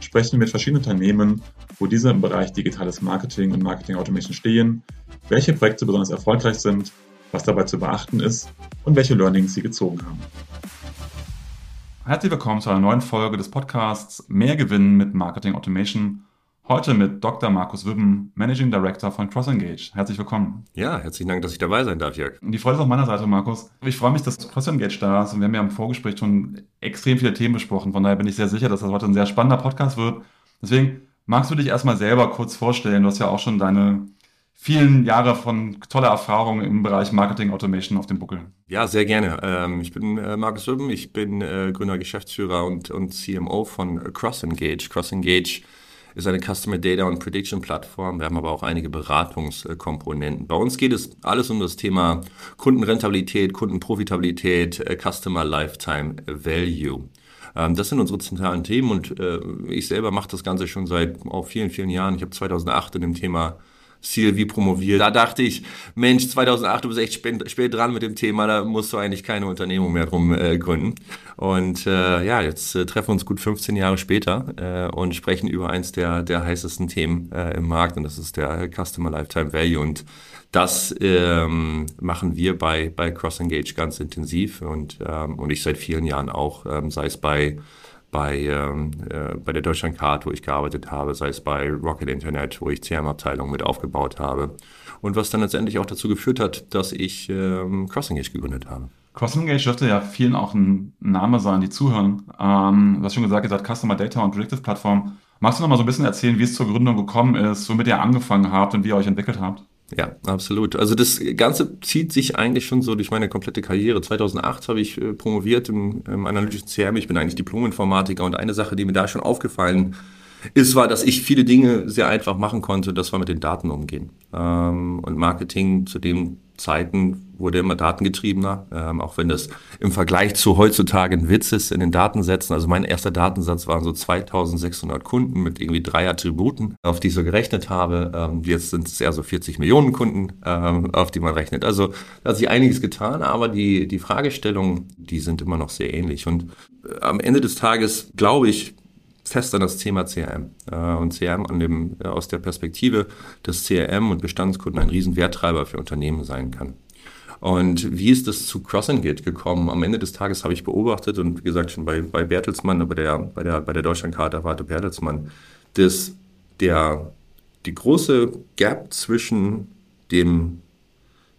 sprechen wir mit verschiedenen Unternehmen, wo diese im Bereich digitales Marketing und Marketing Automation stehen, welche Projekte besonders erfolgreich sind, was dabei zu beachten ist und welche Learnings sie gezogen haben. Herzlich willkommen zu einer neuen Folge des Podcasts Mehr Gewinn mit Marketing Automation. Heute mit Dr. Markus Wibben, Managing Director von CrossEngage. Herzlich willkommen. Ja, herzlichen Dank, dass ich dabei sein darf, Jörg. Die Freude ist auf meiner Seite, Markus. Ich freue mich, dass CrossEngage da ist und wir haben ja im Vorgespräch schon extrem viele Themen besprochen. Von daher bin ich sehr sicher, dass das heute ein sehr spannender Podcast wird. Deswegen magst du dich erstmal selber kurz vorstellen. Du hast ja auch schon deine vielen Jahre von toller Erfahrung im Bereich Marketing Automation auf dem Buckel. Ja, sehr gerne. Ähm, ich bin äh, Markus Rüben, ich bin äh, Gründer, Geschäftsführer und, und CMO von CrossEngage. CrossEngage ist eine Customer Data und Prediction Plattform. Wir haben aber auch einige Beratungskomponenten. Bei uns geht es alles um das Thema Kundenrentabilität, Kundenprofitabilität, äh, Customer Lifetime Value. Ähm, das sind unsere zentralen Themen und ich selber mache das Ganze schon seit auch vielen, vielen Jahren. Ich habe 2008 in dem Thema CLV promoviert. Da dachte ich, Mensch, 2008, du bist echt spät, spät dran mit dem Thema, da musst du eigentlich keine Unternehmung mehr drum äh, gründen. Und äh, ja, jetzt äh, treffen wir uns gut 15 Jahre später äh, und sprechen über eins der, der heißesten Themen äh, im Markt und das ist der Customer Lifetime Value. Und das ähm, machen wir bei, bei Cross Engage ganz intensiv und, ähm, und ich seit vielen Jahren auch, ähm, sei es bei bei, ähm, äh, bei der Deutschlandcard, wo ich gearbeitet habe, sei es bei Rocket Internet, wo ich CRM-Abteilung mit aufgebaut habe. Und was dann letztendlich auch dazu geführt hat, dass ich ähm, CrossEngage gegründet habe. CrossEngage dürfte ja vielen auch ein Name sein, die zuhören. Ähm, du hast schon gesagt, ihr seid Customer Data und Predictive Plattform. Magst du noch mal so ein bisschen erzählen, wie es zur Gründung gekommen ist, womit ihr angefangen habt und wie ihr euch entwickelt habt? Ja, absolut. Also das Ganze zieht sich eigentlich schon so durch meine komplette Karriere. 2008 habe ich äh, promoviert im, im analytischen CRM. Ich bin eigentlich Diplom-Informatiker und eine Sache, die mir da schon aufgefallen ist, war, dass ich viele Dinge sehr einfach machen konnte. Das war mit den Daten umgehen. Ähm, und Marketing zu dem Zeiten wurde immer datengetriebener, ähm, auch wenn das im Vergleich zu heutzutage ein Witz ist in den Datensätzen. Also mein erster Datensatz waren so 2600 Kunden mit irgendwie drei Attributen, auf die ich so gerechnet habe. Ähm, jetzt sind es eher so 40 Millionen Kunden, ähm, auf die man rechnet. Also da hat sich einiges getan, aber die, die Fragestellungen, die sind immer noch sehr ähnlich. Und äh, am Ende des Tages, glaube ich, fest an das Thema CRM. Äh, und CRM an dem, äh, aus der Perspektive, dass CRM und Bestandskunden ein riesen Werttreiber für Unternehmen sein kann. Und wie ist das zu CrossEngage gekommen? Am Ende des Tages habe ich beobachtet und wie gesagt schon bei, bei Bertelsmann, bei der, bei der, bei der Deutschlandkarte warte Bertelsmann, dass der, die große Gap zwischen dem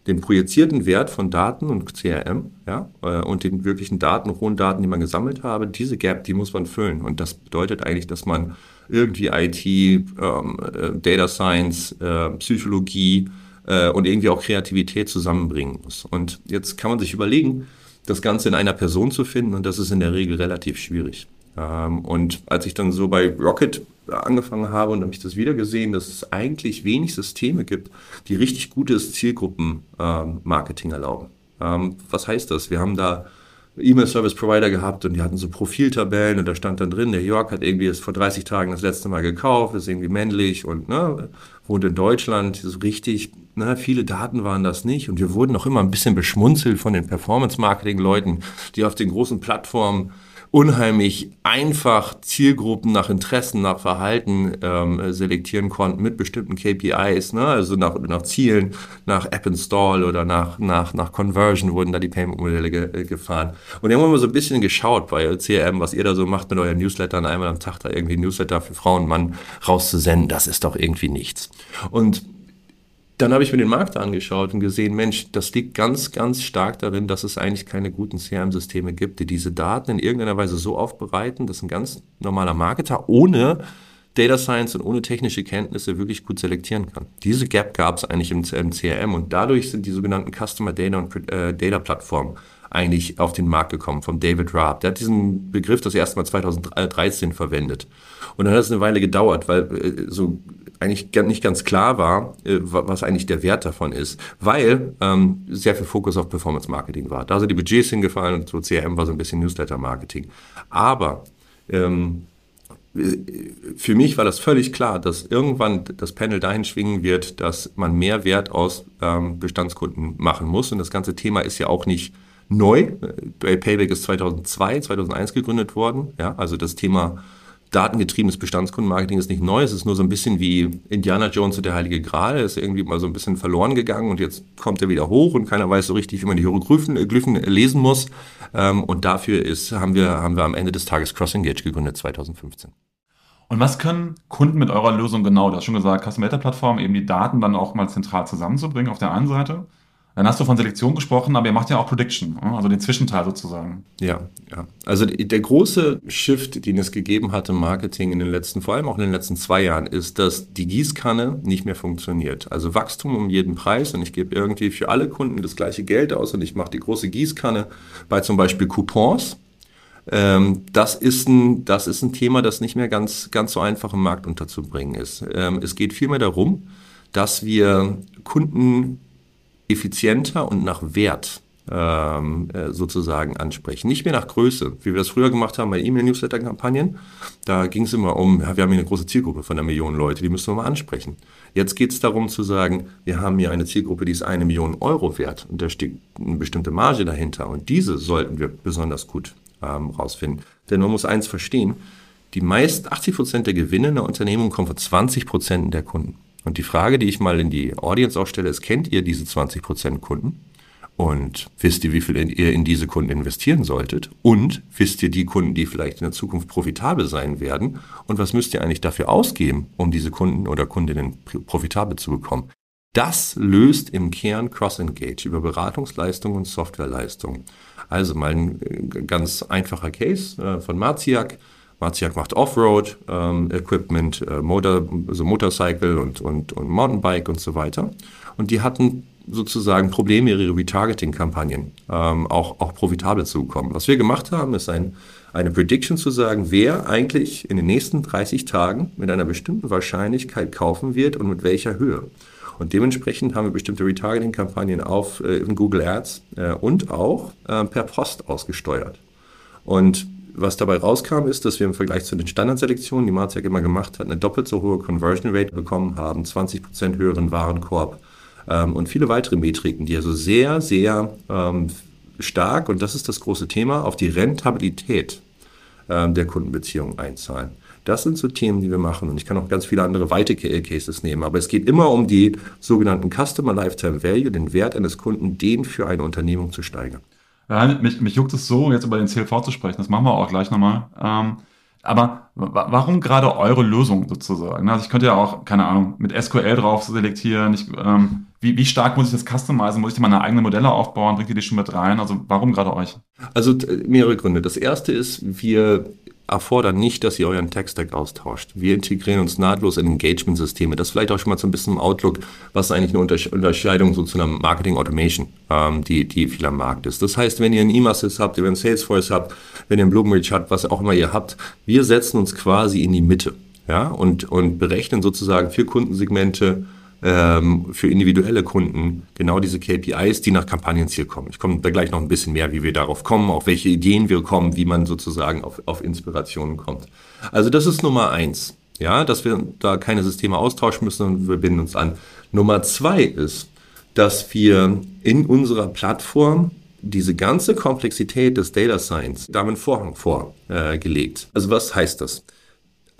den projizierten Wert von Daten und CRM ja, äh, und den wirklichen Daten, hohen Daten, die man gesammelt habe, diese Gap, die muss man füllen. Und das bedeutet eigentlich, dass man irgendwie IT, ähm, äh, Data Science, äh, Psychologie äh, und irgendwie auch Kreativität zusammenbringen muss. Und jetzt kann man sich überlegen, das Ganze in einer Person zu finden und das ist in der Regel relativ schwierig. Ähm, und als ich dann so bei Rocket angefangen habe und habe ich das wieder gesehen, dass es eigentlich wenig Systeme gibt, die richtig gutes Zielgruppenmarketing ähm, erlauben. Ähm, was heißt das? Wir haben da E-Mail-Service-Provider gehabt und die hatten so Profiltabellen und da stand dann drin, der Jörg hat irgendwie vor 30 Tagen das letzte Mal gekauft, ist irgendwie männlich und ne, wohnt in Deutschland, so richtig, ne, viele Daten waren das nicht und wir wurden auch immer ein bisschen beschmunzelt von den Performance-Marketing-Leuten, die auf den großen Plattformen unheimlich einfach Zielgruppen nach Interessen, nach Verhalten ähm, selektieren konnten mit bestimmten KPIs, ne? also nach, nach Zielen, nach App Install oder nach, nach, nach Conversion wurden da die Payment-Modelle ge äh, gefahren. Und wir haben mal so ein bisschen geschaut bei CRM, was ihr da so macht mit euren Newslettern, einmal am Tag da irgendwie Newsletter für Frauen und Mann rauszusenden, das ist doch irgendwie nichts. Und dann habe ich mir den Markt angeschaut und gesehen, Mensch, das liegt ganz, ganz stark darin, dass es eigentlich keine guten CRM-Systeme gibt, die diese Daten in irgendeiner Weise so aufbereiten, dass ein ganz normaler Marketer ohne Data Science und ohne technische Kenntnisse wirklich gut selektieren kann. Diese Gap gab es eigentlich im, CRM und dadurch sind die sogenannten Customer Data und äh, Data Plattformen eigentlich auf den Markt gekommen, von David Raab. Der hat diesen Begriff das erste Mal 2013 verwendet. Und dann hat es eine Weile gedauert, weil äh, so eigentlich nicht ganz klar war, äh, was eigentlich der Wert davon ist, weil ähm, sehr viel Fokus auf Performance Marketing war. Da sind die Budgets hingefallen und so CRM war so ein bisschen Newsletter Marketing. Aber ähm, für mich war das völlig klar, dass irgendwann das Panel dahin schwingen wird, dass man mehr Wert aus ähm, Bestandskunden machen muss. Und das ganze Thema ist ja auch nicht neu. Payback ist 2002, 2001 gegründet worden. Ja, also das Thema datengetriebenes Bestandskundenmarketing ist nicht neu. Es ist nur so ein bisschen wie Indiana Jones und der Heilige Gral. Er ist irgendwie mal so ein bisschen verloren gegangen und jetzt kommt er wieder hoch und keiner weiß so richtig, wie man die Hieroglyphen äh, lesen muss. Ähm, und dafür ist, haben wir, haben wir am Ende des Tages CrossEngage gegründet 2015. Und was können Kunden mit eurer Lösung genau? Du hast schon gesagt, Custom Data Plattform, eben die Daten dann auch mal zentral zusammenzubringen auf der einen Seite. Dann hast du von Selektion gesprochen, aber ihr macht ja auch Prediction, also den Zwischenteil sozusagen. Ja, ja. Also der große Shift, den es gegeben hat im Marketing in den letzten, vor allem auch in den letzten zwei Jahren, ist, dass die Gießkanne nicht mehr funktioniert. Also Wachstum um jeden Preis und ich gebe irgendwie für alle Kunden das gleiche Geld aus und ich mache die große Gießkanne bei zum Beispiel Coupons. Ähm, das, ist ein, das ist ein Thema, das nicht mehr ganz, ganz so einfach im Markt unterzubringen ist. Ähm, es geht vielmehr darum, dass wir Kunden effizienter und nach Wert ähm, äh, sozusagen ansprechen. Nicht mehr nach Größe, wie wir das früher gemacht haben bei E-Mail-Newsletter-Kampagnen. Da ging es immer um, ja, wir haben hier eine große Zielgruppe von einer Million Leute, die müssen wir mal ansprechen. Jetzt geht es darum zu sagen, wir haben hier eine Zielgruppe, die ist eine Million Euro wert und da steht eine bestimmte Marge dahinter und diese sollten wir besonders gut ähm, rausfinden. Denn man muss eins verstehen, die meist 80 Prozent der Gewinne in der Unternehmung kommen von 20 Prozent der Kunden. Und die Frage, die ich mal in die Audience auch stelle, ist, kennt ihr diese 20% Kunden? Und wisst ihr, wie viel ihr in diese Kunden investieren solltet? Und wisst ihr die Kunden, die vielleicht in der Zukunft profitabel sein werden? Und was müsst ihr eigentlich dafür ausgeben, um diese Kunden oder Kundinnen profitabel zu bekommen? Das löst im Kern Cross-Engage über Beratungsleistungen und Softwareleistungen. Also mal ein äh, ganz einfacher Case äh, von Marziak. Marziak macht Offroad, ähm, äh, Motor, also Motorcycle und, und, und Mountainbike und so weiter. Und die hatten sozusagen Probleme, ihre Retargeting-Kampagnen ähm, auch, auch profitabel zu bekommen. Was wir gemacht haben, ist ein, eine Prediction zu sagen, wer eigentlich in den nächsten 30 Tagen mit einer bestimmten Wahrscheinlichkeit kaufen wird und mit welcher Höhe. Und dementsprechend haben wir bestimmte Retargeting-Kampagnen auf äh, in Google Ads äh, und auch äh, per Post ausgesteuert. Und was dabei rauskam, ist, dass wir im Vergleich zu den Standardselektionen, die Marziak immer gemacht hat, eine doppelt so hohe Conversion Rate bekommen haben, 20% höheren Warenkorb ähm, und viele weitere Metriken, die also sehr, sehr ähm, stark, und das ist das große Thema, auf die Rentabilität ähm, der Kundenbeziehung einzahlen. Das sind so Themen, die wir machen. Und ich kann auch ganz viele andere weite Cases nehmen. Aber es geht immer um die sogenannten Customer Lifetime Value, den Wert eines Kunden, den für eine Unternehmung zu steigern. Ja, mich, mich juckt es so, jetzt über den CLV zu sprechen. Das machen wir auch gleich nochmal. Ähm, aber warum gerade eure Lösung sozusagen? Also ich könnte ja auch, keine Ahnung, mit SQL drauf selektieren. Ich, ähm, wie, wie stark muss ich das customizen? Muss ich meine eigenen Modelle aufbauen? Bringt ihr die schon mit rein? Also warum gerade euch? Also mehrere Gründe. Das erste ist, wir erfordern nicht, dass ihr euren Tech-Stack austauscht. Wir integrieren uns nahtlos in Engagement-Systeme. Das vielleicht auch schon mal so ein bisschen im Outlook, was eigentlich eine Unterscheidung so zu einer Marketing-Automation, ähm, die, die viel am Markt ist. Das heißt, wenn ihr einen E-Mails habt, wenn ihr einen Salesforce habt, wenn ihr einen Bloomreach habt, was auch immer ihr habt, wir setzen uns quasi in die Mitte ja, und, und berechnen sozusagen für Kundensegmente ähm, für individuelle Kunden genau diese KPIs, die nach Kampagnenziel kommen. Ich komme da gleich noch ein bisschen mehr, wie wir darauf kommen, auf welche Ideen wir kommen, wie man sozusagen auf, auf Inspirationen kommt. Also das ist Nummer eins, ja, dass wir da keine Systeme austauschen müssen und wir binden uns an. Nummer zwei ist, dass wir in unserer Plattform diese ganze Komplexität des Data Science damit Vorhang vorgelegt. Äh, also was heißt das?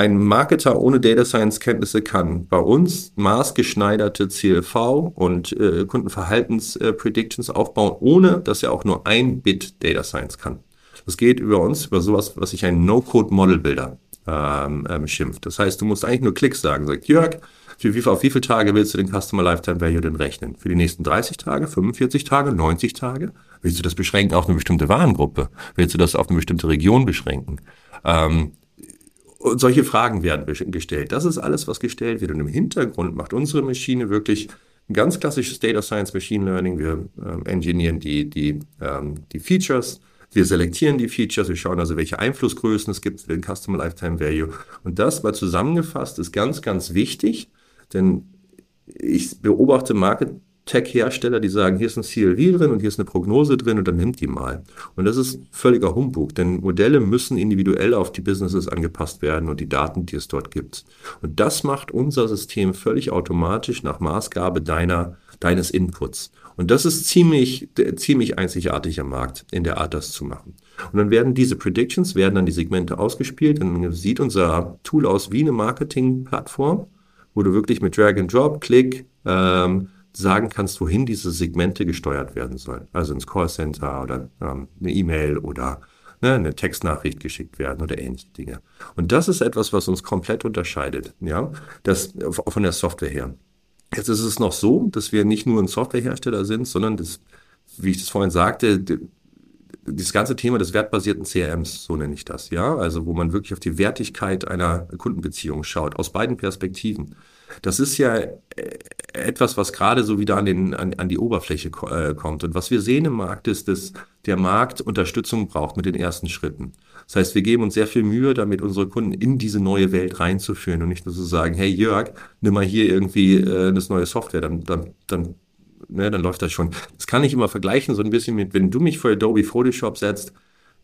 Ein Marketer ohne Data Science Kenntnisse kann bei uns maßgeschneiderte CLV und äh, Kundenverhaltenspredictions äh, aufbauen, ohne dass er auch nur ein Bit Data Science kann. Das geht über uns, über sowas, was sich ein No-Code-Model-Builder ähm, ähm, schimpft. Das heißt, du musst eigentlich nur Klicks sagen. Sagt Jörg, für wie, auf wie viele Tage willst du den Customer Lifetime Value denn rechnen? Für die nächsten 30 Tage, 45 Tage, 90 Tage? Willst du das beschränken auf eine bestimmte Warengruppe? Willst du das auf eine bestimmte Region beschränken? Ähm, und solche Fragen werden gestellt. Das ist alles, was gestellt wird. Und im Hintergrund macht unsere Maschine wirklich ein ganz klassisches Data Science, Machine Learning. Wir ähm, engineeren die, die, ähm, die Features. Wir selektieren die Features, wir schauen also, welche Einflussgrößen es gibt für den Customer Lifetime Value. Und das mal zusammengefasst ist ganz, ganz wichtig, denn ich beobachte Market Tech-Hersteller, die sagen, hier ist ein CLV drin und hier ist eine Prognose drin und dann nimmt die mal. Und das ist völliger Humbug, denn Modelle müssen individuell auf die Businesses angepasst werden und die Daten, die es dort gibt. Und das macht unser System völlig automatisch nach Maßgabe deiner, deines Inputs. Und das ist ziemlich, ziemlich einzigartig am Markt, in der Art, das zu machen. Und dann werden diese Predictions, werden dann die Segmente ausgespielt, dann sieht unser Tool aus wie eine Marketing-Plattform, wo du wirklich mit Drag and Drop, Klick, ähm, sagen kannst, wohin diese Segmente gesteuert werden sollen. Also ins Callcenter oder ähm, eine E-Mail oder ne, eine Textnachricht geschickt werden oder ähnliche Dinge. Und das ist etwas, was uns komplett unterscheidet, ja, das von der Software her. Jetzt ist es noch so, dass wir nicht nur ein Softwarehersteller sind, sondern das, wie ich das vorhin sagte, das ganze Thema des wertbasierten CRMs, so nenne ich das, ja, also wo man wirklich auf die Wertigkeit einer Kundenbeziehung schaut, aus beiden Perspektiven. Das ist ja äh, etwas, was gerade so wieder an, den, an, an die Oberfläche äh, kommt. Und was wir sehen im Markt ist, dass der Markt Unterstützung braucht mit den ersten Schritten. Das heißt, wir geben uns sehr viel Mühe, damit unsere Kunden in diese neue Welt reinzuführen und nicht nur zu sagen, hey Jörg, nimm mal hier irgendwie äh, das neue Software, dann, dann, dann, ne, dann läuft das schon. Das kann ich immer vergleichen, so ein bisschen mit, wenn du mich vor Adobe Photoshop setzt,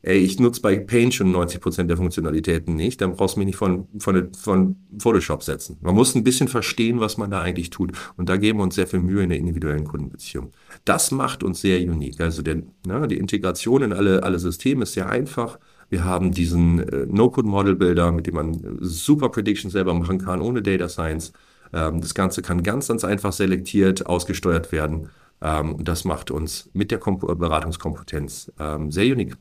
ey, ich nutze bei Paint schon 90% der Funktionalitäten nicht, dann brauchst du mich nicht von, von, von Photoshop setzen. Man muss ein bisschen verstehen, was man da eigentlich tut. Und da geben wir uns sehr viel Mühe in der individuellen Kundenbeziehung. Das macht uns sehr unique. Also der, na, die Integration in alle, alle Systeme ist sehr einfach. Wir haben diesen äh, No-Code-Model-Builder, mit dem man super Predictions selber machen kann, ohne Data Science. Ähm, das Ganze kann ganz, ganz einfach selektiert, ausgesteuert werden. Ähm, das macht uns mit der Kom Beratungskompetenz ähm, sehr unique.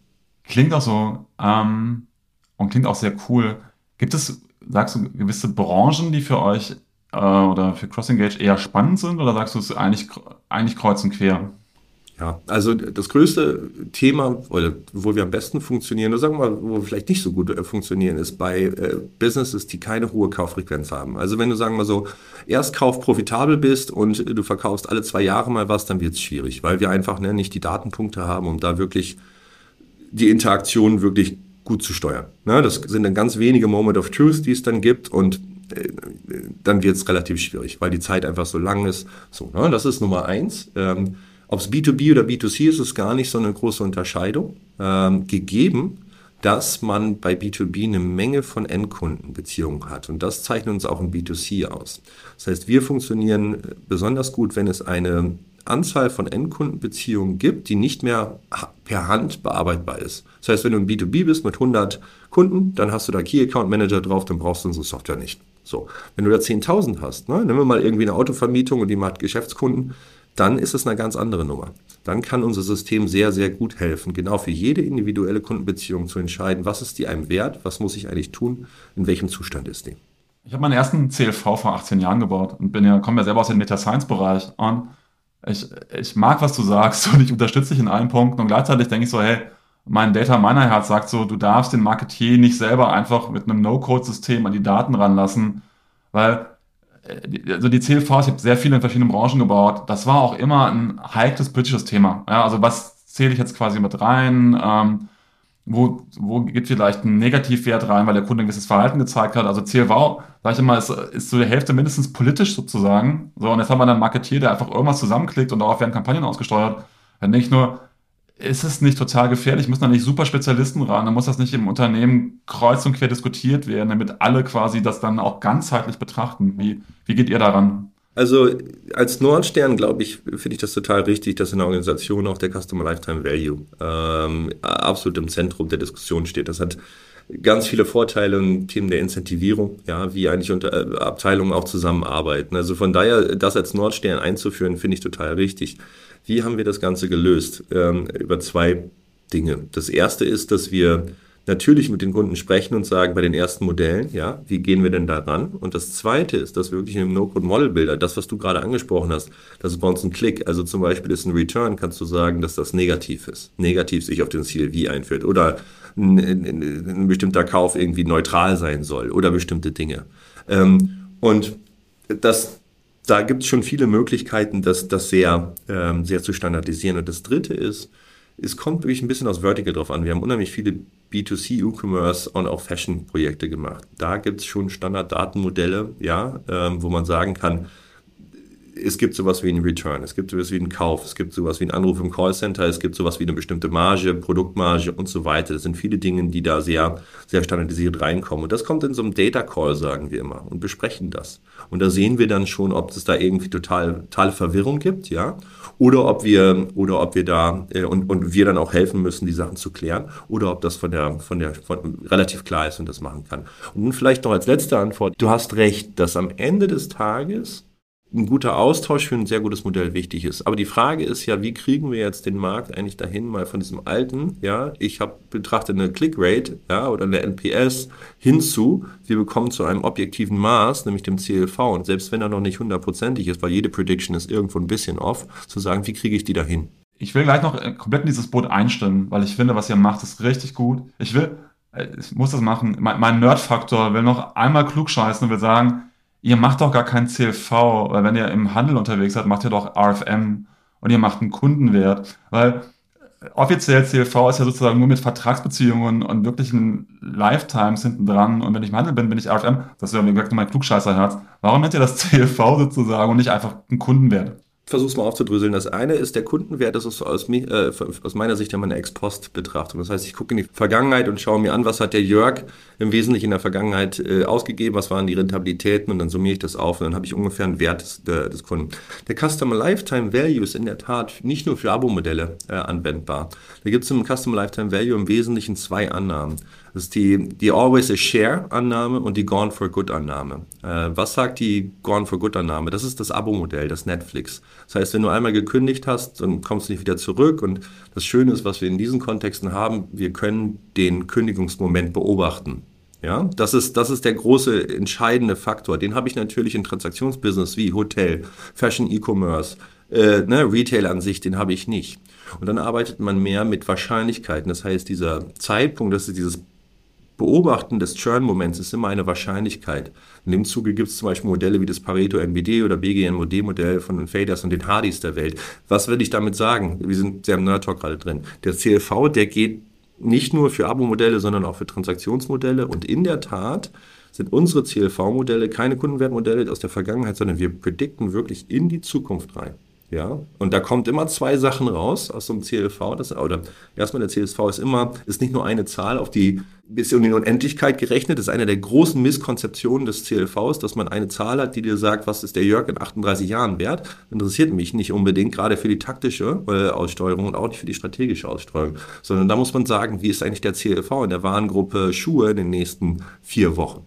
Klingt auch so ähm, und klingt auch sehr cool. Gibt es, sagst du, gewisse Branchen, die für euch äh, oder für CrossEngage eher spannend sind oder sagst du, es eigentlich, eigentlich kreuz und quer? Ja, also das größte Thema, oder wo wir am besten funktionieren, oder sagen wir mal, wo wir vielleicht nicht so gut äh, funktionieren, ist bei äh, Businesses, die keine hohe Kauffrequenz haben. Also wenn du, sagen wir mal so, erst kauf profitabel bist und du verkaufst alle zwei Jahre mal was, dann wird es schwierig, weil wir einfach ne, nicht die Datenpunkte haben, um da wirklich die Interaktion wirklich gut zu steuern. Ne? Das sind dann ganz wenige Moment of Truth, die es dann gibt und äh, dann wird es relativ schwierig, weil die Zeit einfach so lang ist. So, ne? Das ist Nummer eins. Ähm, Ob es B2B oder B2C ist, ist gar nicht so eine große Unterscheidung. Ähm, gegeben, dass man bei B2B eine Menge von Endkundenbeziehungen hat. Und das zeichnet uns auch im B2C aus. Das heißt, wir funktionieren besonders gut, wenn es eine Anzahl von Endkundenbeziehungen gibt, die nicht mehr per Hand bearbeitbar ist. Das heißt, wenn du ein B2B bist mit 100 Kunden, dann hast du da Key Account Manager drauf, dann brauchst du unsere Software nicht. So, wenn du da 10.000 hast, ne, nehmen wir mal irgendwie eine Autovermietung und die macht Geschäftskunden, dann ist es eine ganz andere Nummer. Dann kann unser System sehr, sehr gut helfen, genau für jede individuelle Kundenbeziehung zu entscheiden, was ist die einem wert, was muss ich eigentlich tun, in welchem Zustand ist die. Ich habe meinen ersten CLV vor 18 Jahren gebaut und bin ja, komme ja selber aus dem Data Science Bereich und ich, ich mag, was du sagst und ich unterstütze dich in allen Punkten und gleichzeitig denke ich so, hey, mein Data Miner Herz sagt so, du darfst den Marketier nicht selber einfach mit einem No-Code-System an die Daten ranlassen, weil äh, also die CLVs, ich habe sehr viele in verschiedenen Branchen gebaut, das war auch immer ein heikles politisches Thema. Ja, also was zähle ich jetzt quasi mit rein? Ähm, wo, wo geht vielleicht ein Negativwert rein, weil der Kunde ein gewisses Verhalten gezeigt hat. Also CLV, sag ich immer, ist, ist so die Hälfte mindestens politisch sozusagen. So, und jetzt haben wir dann einen Marketier, der einfach irgendwas zusammenklickt und darauf werden Kampagnen ausgesteuert. Dann denke ich nur, ist es nicht total gefährlich? Müssen da nicht super Spezialisten ran? Dann muss das nicht im Unternehmen kreuz und quer diskutiert werden, damit alle quasi das dann auch ganzheitlich betrachten. Wie, wie geht ihr daran? Also als Nordstern, glaube ich, finde ich das total richtig, dass in der Organisation auch der Customer Lifetime Value ähm, absolut im Zentrum der Diskussion steht. Das hat ganz viele Vorteile und Themen der Incentivierung, ja, wie eigentlich unter, äh, Abteilungen auch zusammenarbeiten. Also von daher, das als Nordstern einzuführen, finde ich total richtig. Wie haben wir das Ganze gelöst? Ähm, über zwei Dinge. Das erste ist, dass wir natürlich mit den Kunden sprechen und sagen bei den ersten Modellen, ja, wie gehen wir denn da ran? Und das zweite ist, dass wir wirklich im No-Code-Model-Builder, das, was du gerade angesprochen hast, das ist bei uns ein Klick. Also zum Beispiel ist ein Return, kannst du sagen, dass das negativ ist. Negativ sich auf den CLV einführt oder ein, ein, ein bestimmter Kauf irgendwie neutral sein soll oder bestimmte Dinge. Ähm, und das da gibt es schon viele Möglichkeiten, das, das sehr, ähm, sehr zu standardisieren. Und das Dritte ist, es kommt wirklich ein bisschen aus Vertical drauf an. Wir haben unheimlich viele B2C E-Commerce und auch Fashion-Projekte gemacht. Da gibt es schon Standarddatenmodelle, ja, ähm, wo man sagen kann, es gibt sowas wie einen Return, es gibt sowas wie einen Kauf, es gibt sowas wie einen Anruf im Callcenter, es gibt sowas wie eine bestimmte Marge, Produktmarge und so weiter. Das sind viele Dinge, die da sehr, sehr standardisiert reinkommen. Und das kommt in so einem Data Call, sagen wir immer, und besprechen das. Und da sehen wir dann schon, ob es da irgendwie total, totale Verwirrung gibt, ja, oder ob wir, oder ob wir da, äh, und, und wir dann auch helfen müssen, die Sachen zu klären, oder ob das von der, von der, von, relativ klar ist und das machen kann. Und nun vielleicht noch als letzte Antwort. Du hast recht, dass am Ende des Tages ein guter Austausch für ein sehr gutes Modell wichtig ist. Aber die Frage ist ja, wie kriegen wir jetzt den Markt eigentlich dahin, mal von diesem alten, ja, ich habe betrachte eine Clickrate, ja, oder eine NPS hinzu, wir bekommen zu einem objektiven Maß, nämlich dem CLV. Und selbst wenn er noch nicht hundertprozentig ist, weil jede Prediction ist irgendwo ein bisschen off, zu sagen, wie kriege ich die dahin? Ich will gleich noch äh, komplett in dieses Boot einstimmen, weil ich finde, was ihr macht, ist richtig gut. Ich will, äh, ich muss das machen. Mein, mein Nerd-Faktor will noch einmal klug scheißen und will sagen, ihr macht doch gar kein CLV, weil wenn ihr im Handel unterwegs seid, macht ihr doch RFM und ihr macht einen Kundenwert, weil offiziell CLV ist ja sozusagen nur mit Vertragsbeziehungen und wirklichen Lifetimes hinten dran. Und wenn ich im Handel bin, bin ich RFM. Das ja, wie gesagt, mein Klugscheißerherz. Warum nennt ihr das CLV sozusagen und nicht einfach einen Kundenwert? Versuch's mal aufzudröseln. Das eine ist der Kundenwert, das ist aus, äh, aus meiner Sicht ja meine Ex-Post-Betrachtung. Das heißt, ich gucke in die Vergangenheit und schaue mir an, was hat der Jörg im Wesentlichen in der Vergangenheit äh, ausgegeben, was waren die Rentabilitäten und dann summiere ich das auf und dann habe ich ungefähr einen Wert des, der, des Kunden. Der Customer Lifetime Value ist in der Tat nicht nur für Abo-Modelle äh, anwendbar. Da gibt es im Customer Lifetime Value im Wesentlichen zwei Annahmen. Das ist die, die Always a Share-Annahme und die Gone for Good-Annahme. Äh, was sagt die Gone for Good-Annahme? Das ist das Abo-Modell, das Netflix. Das heißt, wenn du einmal gekündigt hast, dann kommst du nicht wieder zurück. Und das Schöne ist, was wir in diesen Kontexten haben, wir können den Kündigungsmoment beobachten. Ja, das ist, das ist der große entscheidende Faktor. Den habe ich natürlich in Transaktionsbusiness wie Hotel, Fashion, E-Commerce, äh, ne, Retail an sich, den habe ich nicht. Und dann arbeitet man mehr mit Wahrscheinlichkeiten. Das heißt, dieser Zeitpunkt, das ist dieses Beobachten des Churn-Moments ist immer eine Wahrscheinlichkeit. In dem Zuge gibt es zum Beispiel Modelle wie das Pareto NBD oder BGNMOD-Modell von den Faders und den Hardys der Welt. Was will ich damit sagen? Wir sind sehr im Nerd-Talk gerade drin. Der CLV, der geht nicht nur für Abo-Modelle, sondern auch für Transaktionsmodelle. Und in der Tat sind unsere CLV-Modelle keine Kundenwertmodelle aus der Vergangenheit, sondern wir predikten wirklich in die Zukunft rein. Ja, und da kommt immer zwei Sachen raus aus so einem CLV. Das, oder erstmal der CLV ist immer, ist nicht nur eine Zahl auf die bis in die Unendlichkeit gerechnet. Das ist eine der großen Misskonzeptionen des CLVs, dass man eine Zahl hat, die dir sagt, was ist der Jörg in 38 Jahren wert. Interessiert mich nicht unbedingt, gerade für die taktische äh, Aussteuerung und auch nicht für die strategische Aussteuerung, sondern da muss man sagen, wie ist eigentlich der CLV in der Warengruppe Schuhe in den nächsten vier Wochen.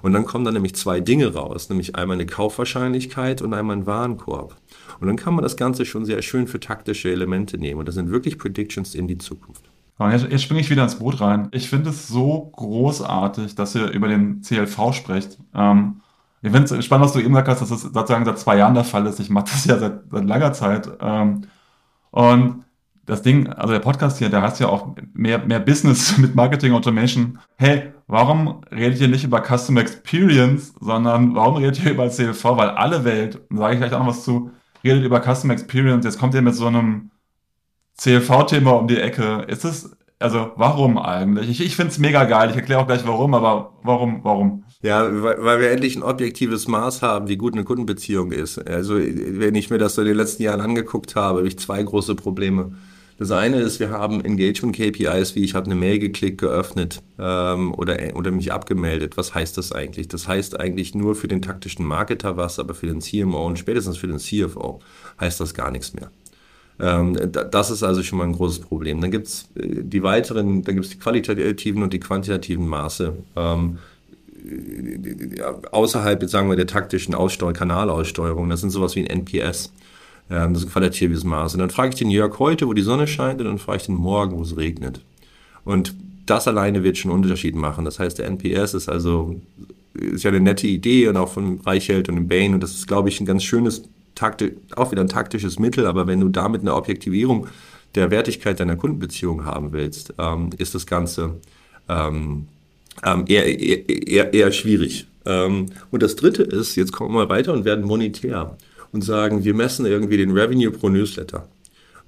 Und dann kommen dann nämlich zwei Dinge raus, nämlich einmal eine Kaufwahrscheinlichkeit und einmal ein Warenkorb. Und dann kann man das Ganze schon sehr schön für taktische Elemente nehmen. Und das sind wirklich Predictions in die Zukunft. Jetzt, jetzt springe ich wieder ins Boot rein. Ich finde es so großartig, dass ihr über den CLV sprecht. Ähm, ich finde es spannend, was du eben gesagt hast, dass das sozusagen seit zwei Jahren der Fall ist. Ich mache das ja seit, seit langer Zeit. Ähm, und das Ding, also der Podcast hier, der heißt ja auch mehr, mehr Business mit Marketing Automation. Hey, warum redet ihr nicht über Customer Experience, sondern warum redet ihr über CLV? Weil alle Welt, sage ich gleich auch noch was zu, redet über Customer Experience, jetzt kommt ihr mit so einem CLV-Thema um die Ecke. Ist es, also warum eigentlich? Ich, ich finde es mega geil, ich erkläre auch gleich warum, aber warum, warum? Ja, weil, weil wir endlich ein objektives Maß haben, wie gut eine Kundenbeziehung ist. Also wenn ich mir das so in den letzten Jahren angeguckt habe, habe ich zwei große Probleme. Das eine ist, wir haben Engagement-KPIs, wie ich habe eine Mail geklickt, geöffnet ähm, oder, oder mich abgemeldet. Was heißt das eigentlich? Das heißt eigentlich nur für den taktischen Marketer was, aber für den CMO und spätestens für den CFO heißt das gar nichts mehr. Ähm, das ist also schon mal ein großes Problem. Dann gibt es äh, die weiteren, dann gibt es die qualitativen und die quantitativen Maße. Ähm, außerhalb, jetzt sagen wir, der taktischen Aussteuerung, Kanalaussteuerung, das sind sowas wie ein NPS. Ähm, das ist ein qualitatives Maß. Und dann frage ich den Jörg heute, wo die Sonne scheint, und dann frage ich den morgen, wo es regnet. Und das alleine wird schon einen Unterschied machen. Das heißt, der NPS ist also ist ja eine nette Idee und auch von Reichelt und Bain und das ist, glaube ich, ein ganz schönes taktisch, auch wieder ein taktisches Mittel, aber wenn du damit eine Objektivierung der Wertigkeit deiner Kundenbeziehung haben willst, ähm, ist das Ganze ähm, ähm, eher, eher, eher, eher schwierig. Ähm, und das dritte ist, jetzt kommen wir weiter und werden monetär und sagen, wir messen irgendwie den Revenue pro Newsletter.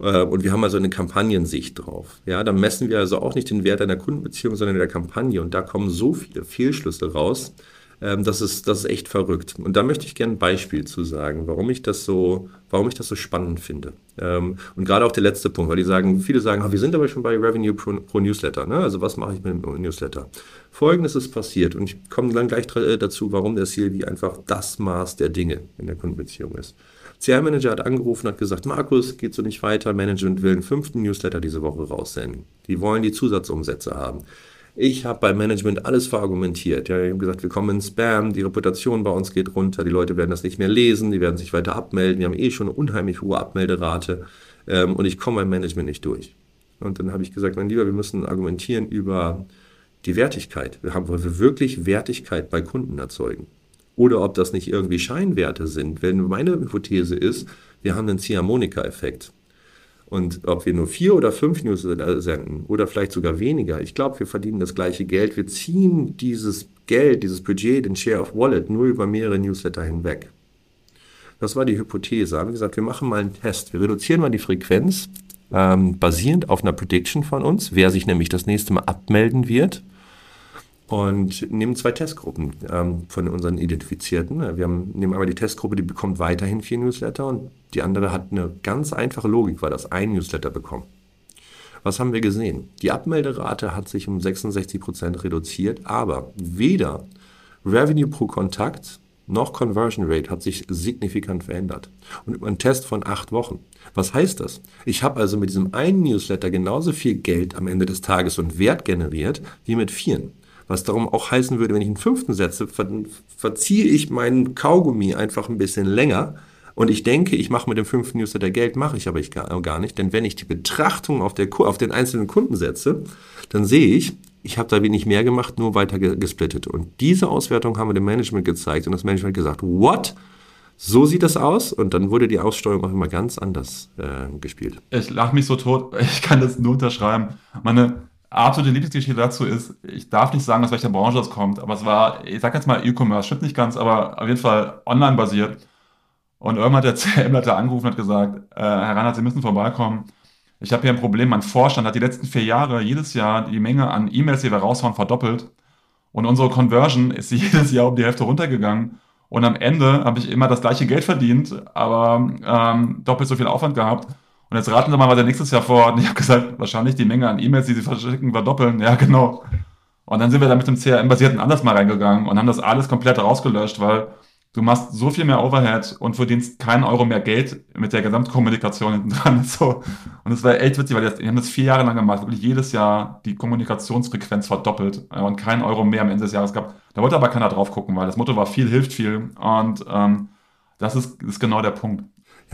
Äh, und wir haben also eine Kampagnensicht drauf. Ja, dann messen wir also auch nicht den Wert einer Kundenbeziehung, sondern der Kampagne. Und da kommen so viele Fehlschlüsse raus, ähm, das ist, das ist echt verrückt. Und da möchte ich gerne ein Beispiel zu sagen, warum ich das so, warum ich das so spannend finde. Ähm, und gerade auch der letzte Punkt, weil die sagen, viele sagen, ah, wir sind aber schon bei Revenue pro, pro Newsletter. Ne? Also was mache ich mit dem Newsletter? Folgendes ist passiert und ich komme dann gleich äh, dazu, warum der CLV einfach das Maß der Dinge in der Kundenbeziehung ist. CR-Manager hat angerufen, hat gesagt, Markus, geht so nicht weiter, Management will einen fünften Newsletter diese Woche raussenden. Die wollen die Zusatzumsätze haben. Ich habe beim Management alles verargumentiert. Ja, ich habe gesagt, wir kommen in Spam, die Reputation bei uns geht runter, die Leute werden das nicht mehr lesen, die werden sich weiter abmelden. Wir haben eh schon eine unheimlich hohe Abmelderate ähm, und ich komme beim Management nicht durch. Und dann habe ich gesagt, mein Lieber, wir müssen argumentieren über die Wertigkeit. Wir haben, wollen wir wirklich Wertigkeit bei Kunden erzeugen. Oder ob das nicht irgendwie Scheinwerte sind. Wenn meine Hypothese ist, wir haben einen Ziehharmonika-Effekt. Und ob wir nur vier oder fünf Newsletter senden oder vielleicht sogar weniger, ich glaube, wir verdienen das gleiche Geld. Wir ziehen dieses Geld, dieses Budget, den Share of Wallet nur über mehrere Newsletter hinweg. Das war die Hypothese. Haben wir gesagt, wir machen mal einen Test. Wir reduzieren mal die Frequenz, ähm, basierend auf einer Prediction von uns, wer sich nämlich das nächste Mal abmelden wird und nehmen zwei Testgruppen ähm, von unseren Identifizierten. Wir haben, nehmen einmal die Testgruppe, die bekommt weiterhin vier Newsletter und die andere hat eine ganz einfache Logik, weil das ein Newsletter bekommt. Was haben wir gesehen? Die Abmelderate hat sich um 66 Prozent reduziert, aber weder Revenue pro Kontakt noch Conversion Rate hat sich signifikant verändert. Und über einen Test von acht Wochen. Was heißt das? Ich habe also mit diesem einen Newsletter genauso viel Geld am Ende des Tages und Wert generiert wie mit vieren. Was darum auch heißen würde, wenn ich einen fünften setze, ver verziehe ich meinen Kaugummi einfach ein bisschen länger. Und ich denke, ich mache mit dem fünften Newsletter Geld, mache ich aber ich gar, gar nicht. Denn wenn ich die Betrachtung auf, der, auf den einzelnen Kunden setze, dann sehe ich, ich habe da wenig mehr gemacht, nur weiter gesplittet. Und diese Auswertung haben wir dem Management gezeigt und das Management gesagt, what? So sieht das aus und dann wurde die Aussteuerung auch immer ganz anders äh, gespielt. Ich lache mich so tot, ich kann das nur unterschreiben. Meine, absolute Lieblingsgeschichte dazu ist, ich darf nicht sagen, aus welcher Branche das kommt, aber es war, ich sag jetzt mal E-Commerce, stimmt nicht ganz, aber auf jeden Fall online basiert. Und irgendwann hat der CM-Leiter angerufen und hat gesagt, äh, Herr Reinhardt, Sie müssen vorbeikommen. Ich habe hier ein Problem. Mein Vorstand hat die letzten vier Jahre jedes Jahr die Menge an E-Mails, die wir raushauen, verdoppelt. Und unsere Conversion ist jedes Jahr um die Hälfte runtergegangen. Und am Ende habe ich immer das gleiche Geld verdient, aber ähm, doppelt so viel Aufwand gehabt. Und jetzt raten Sie mal, was er nächstes Jahr vorhat. Und ich habe gesagt, wahrscheinlich die Menge an E-Mails, die Sie verschicken, verdoppeln. Ja, genau. Und dann sind wir da mit dem CRM-basierten anders mal reingegangen und haben das alles komplett rausgelöscht, weil du machst so viel mehr Overhead und verdienst keinen Euro mehr Geld mit der Gesamtkommunikation hinten dran. So. Und das war echt witzig, weil die haben das vier Jahre lang gemacht, wirklich jedes Jahr die Kommunikationsfrequenz verdoppelt und keinen Euro mehr am Ende des Jahres gehabt. Da wollte aber keiner drauf gucken, weil das Motto war, viel hilft viel. Und ähm, das ist, ist genau der Punkt.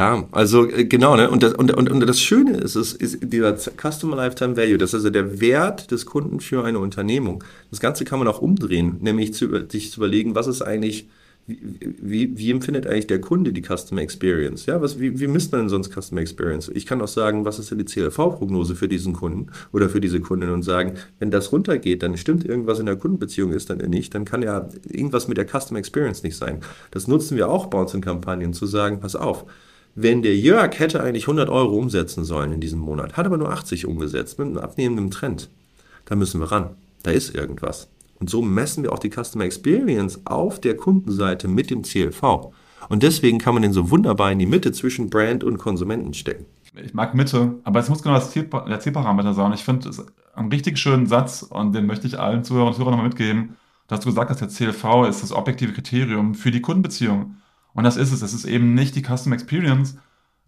Ja, also äh, genau, ne? Und das, und, und, und das Schöne ist, ist, ist dieser Customer Lifetime Value, das ist also der Wert des Kunden für eine Unternehmung. Das Ganze kann man auch umdrehen, nämlich zu, sich zu überlegen, was ist eigentlich, wie, wie, empfindet eigentlich der Kunde die Customer Experience? Ja, was, wie, wie misst man denn sonst Customer Experience? Ich kann auch sagen, was ist denn die CLV-Prognose für diesen Kunden oder für diese Kundin und sagen, wenn das runtergeht, dann stimmt irgendwas in der Kundenbeziehung ist dann nicht, dann kann ja irgendwas mit der Customer Experience nicht sein. Das nutzen wir auch bei uns in Kampagnen, zu sagen, pass auf, wenn der Jörg hätte eigentlich 100 Euro umsetzen sollen in diesem Monat, hat aber nur 80 umgesetzt mit einem abnehmenden Trend, da müssen wir ran. Da ist irgendwas. Und so messen wir auch die Customer Experience auf der Kundenseite mit dem CLV. Und deswegen kann man den so wunderbar in die Mitte zwischen Brand und Konsumenten stecken. Ich mag Mitte, aber es muss genau das Ziel, der Zielparameter sein. Ich finde es einen richtig schönen Satz und den möchte ich allen Zuhörern und Zuhörern nochmal mitgeben, dass du gesagt hast, der CLV ist das objektive Kriterium für die Kundenbeziehung. Und das ist es. Es ist eben nicht die Custom Experience.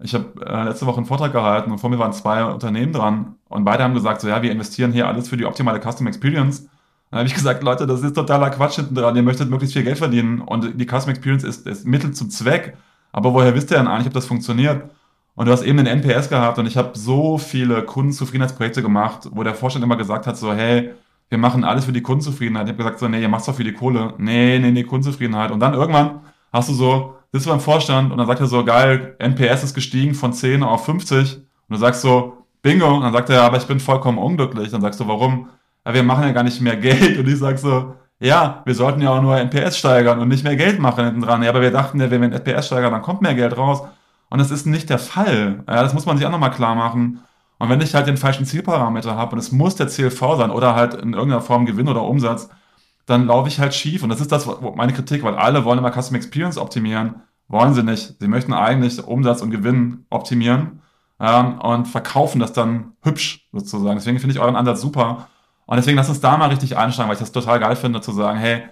Ich habe äh, letzte Woche einen Vortrag gehalten und vor mir waren zwei Unternehmen dran und beide haben gesagt, so ja, wir investieren hier alles für die optimale Custom Experience. Dann habe ich gesagt, Leute, das ist totaler Quatsch hinten dran. Ihr möchtet möglichst viel Geld verdienen und die Custom Experience ist, ist Mittel zum Zweck. Aber woher wisst ihr denn eigentlich, ob das funktioniert? Und du hast eben den NPS gehabt und ich habe so viele Kundenzufriedenheitsprojekte gemacht, wo der Vorstand immer gesagt hat, so hey, wir machen alles für die Kundenzufriedenheit. Ich habe gesagt, so nee, ihr macht doch für die Kohle. Nee, nee, nee, Kundenzufriedenheit. Und dann irgendwann hast du so, sitzt beim Vorstand und dann sagt er so, geil, NPS ist gestiegen von 10 auf 50 und du sagst so, bingo, und dann sagt er, aber ich bin vollkommen unglücklich. Dann sagst du, warum? Ja, wir machen ja gar nicht mehr Geld. Und ich sag so, ja, wir sollten ja auch nur NPS steigern und nicht mehr Geld machen hinten dran. Ja, aber wir dachten ja, wenn wir NPS steigern, dann kommt mehr Geld raus. Und das ist nicht der Fall. Ja, das muss man sich auch nochmal klar machen. Und wenn ich halt den falschen Zielparameter habe und es muss der CLV sein oder halt in irgendeiner Form Gewinn oder Umsatz, dann laufe ich halt schief. Und das ist das, meine Kritik, weil alle wollen immer Custom Experience optimieren. Wollen sie nicht. Sie möchten eigentlich Umsatz und Gewinn optimieren ähm, und verkaufen das dann hübsch sozusagen. Deswegen finde ich euren Ansatz super. Und deswegen lass uns da mal richtig einsteigen, weil ich das total geil finde, zu sagen, hey,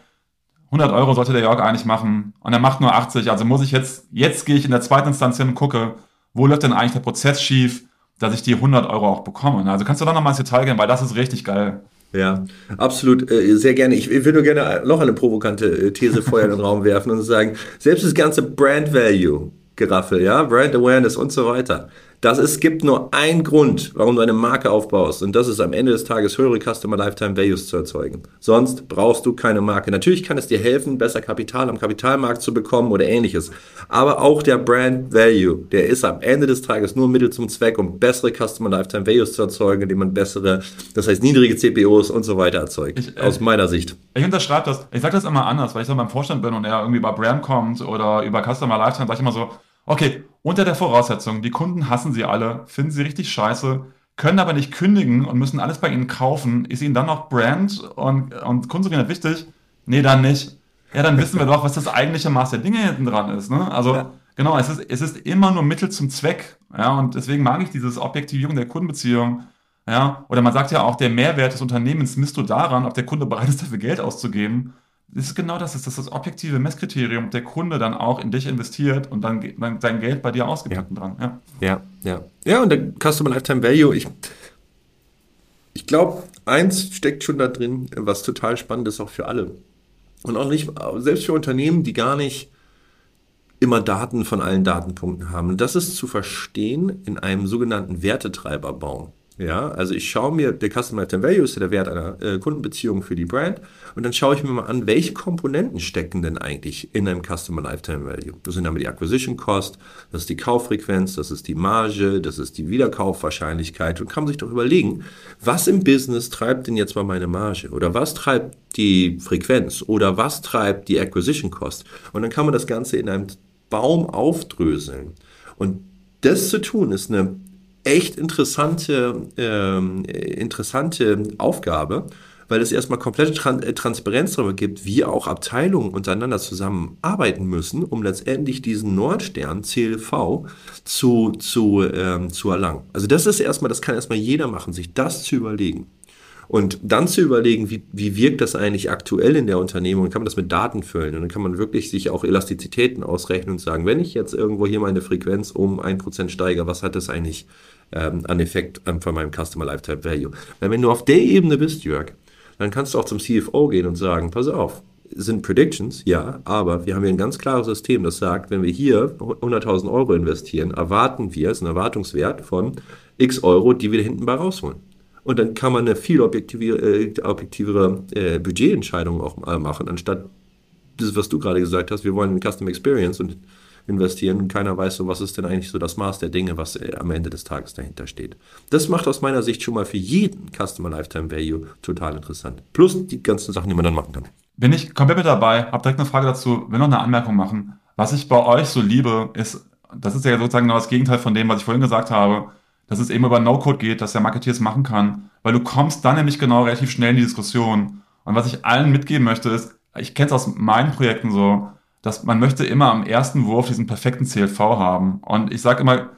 100 Euro sollte der Jörg eigentlich machen und er macht nur 80. Also muss ich jetzt, jetzt gehe ich in der zweiten Instanz hin und gucke, wo läuft denn eigentlich der Prozess schief, dass ich die 100 Euro auch bekomme. Also kannst du da nochmal ins Detail gehen, weil das ist richtig geil. Ja, absolut, äh, sehr gerne. Ich, ich würde nur gerne noch eine provokante äh, These vorher in den Raum werfen und sagen, selbst das ganze Brand Value Geraffel, ja, Brand Awareness und so weiter. Das es gibt nur einen Grund, warum du eine Marke aufbaust und das ist am Ende des Tages höhere Customer Lifetime Values zu erzeugen. Sonst brauchst du keine Marke. Natürlich kann es dir helfen, besser Kapital am Kapitalmarkt zu bekommen oder ähnliches. Aber auch der Brand Value, der ist am Ende des Tages nur Mittel zum Zweck, um bessere Customer Lifetime Values zu erzeugen, indem man bessere, das heißt niedrige CPOs und so weiter erzeugt. Ich, äh, aus meiner Sicht. Ich unterschreibe das. Ich sage das immer anders, weil ich dann beim Vorstand bin und er irgendwie über Brand kommt oder über Customer Lifetime, sage ich immer so, Okay, unter der Voraussetzung, die Kunden hassen sie alle, finden sie richtig scheiße, können aber nicht kündigen und müssen alles bei ihnen kaufen. Ist ihnen dann noch Brand und, und Kundenzufriedenheit wichtig? Nee, dann nicht. Ja, dann wissen wir doch, was das eigentliche Maß der Dinge hinten dran ist. Ne? Also, ja. genau, es ist, es ist immer nur Mittel zum Zweck. Ja, und deswegen mag ich dieses Objektivierung der Kundenbeziehung. Ja, oder man sagt ja auch, der Mehrwert des Unternehmens misst du daran, ob der Kunde bereit ist, dafür Geld auszugeben. Das ist genau das, das ist das objektive Messkriterium, der Kunde dann auch in dich investiert und dann, dann sein Geld bei dir ausgibt ja. dran. Ja. ja, ja. Ja, und der Customer Lifetime Value, ich, ich glaube, eins steckt schon da drin, was total spannend ist, auch für alle. Und auch nicht, selbst für Unternehmen, die gar nicht immer Daten von allen Datenpunkten haben. Und das ist zu verstehen in einem sogenannten Wertetreiberbaum. Ja, also ich schaue mir, der Customer Lifetime Value ist ja der Wert einer äh, Kundenbeziehung für die Brand. Und dann schaue ich mir mal an, welche Komponenten stecken denn eigentlich in einem Customer Lifetime Value. Das sind einmal die Acquisition Cost, das ist die Kauffrequenz, das ist die Marge, das ist die Wiederkaufwahrscheinlichkeit. Und kann man sich doch überlegen, was im Business treibt denn jetzt mal meine Marge? Oder was treibt die Frequenz? Oder was treibt die Acquisition Cost? Und dann kann man das Ganze in einem Baum aufdröseln. Und das zu tun ist eine echt interessante, ähm, interessante Aufgabe, weil es erstmal komplette Tran äh, Transparenz darüber gibt, wie auch Abteilungen untereinander zusammenarbeiten müssen, um letztendlich diesen Nordstern CLV zu, zu, ähm, zu erlangen. Also das ist erstmal, das kann erstmal jeder machen, sich das zu überlegen. Und dann zu überlegen, wie, wie wirkt das eigentlich aktuell in der Unternehmung, kann man das mit Daten füllen. Und dann kann man wirklich sich auch Elastizitäten ausrechnen und sagen, wenn ich jetzt irgendwo hier meine Frequenz um ein Prozent steige, was hat das eigentlich ähm, an Effekt ähm, von meinem Customer Lifetime Value? Weil wenn du auf der Ebene bist, Jörg, dann kannst du auch zum CFO gehen und sagen, pass auf, sind Predictions, ja, aber wir haben hier ein ganz klares System, das sagt, wenn wir hier 100.000 Euro investieren, erwarten wir, es ist ein Erwartungswert von x Euro, die wir hinten bei rausholen. Und dann kann man eine viel objektivere, äh, objektivere äh, Budgetentscheidung auch mal machen, anstatt das, was du gerade gesagt hast, wir wollen in Custom Experience und investieren und keiner weiß so, was ist denn eigentlich so das Maß der Dinge, was äh, am Ende des Tages dahinter steht. Das macht aus meiner Sicht schon mal für jeden Customer Lifetime Value total interessant. Plus die ganzen Sachen, die man dann machen kann. Bin ich komplett mit dabei, habe direkt eine Frage dazu, will noch eine Anmerkung machen. Was ich bei euch so liebe, ist, das ist ja sozusagen genau das Gegenteil von dem, was ich vorhin gesagt habe dass es eben über No-Code geht, dass der Marketeer es machen kann, weil du kommst dann nämlich genau relativ schnell in die Diskussion. Und was ich allen mitgeben möchte, ist, ich kenne es aus meinen Projekten so, dass man möchte immer am ersten Wurf diesen perfekten CLV haben. Und ich sage immer,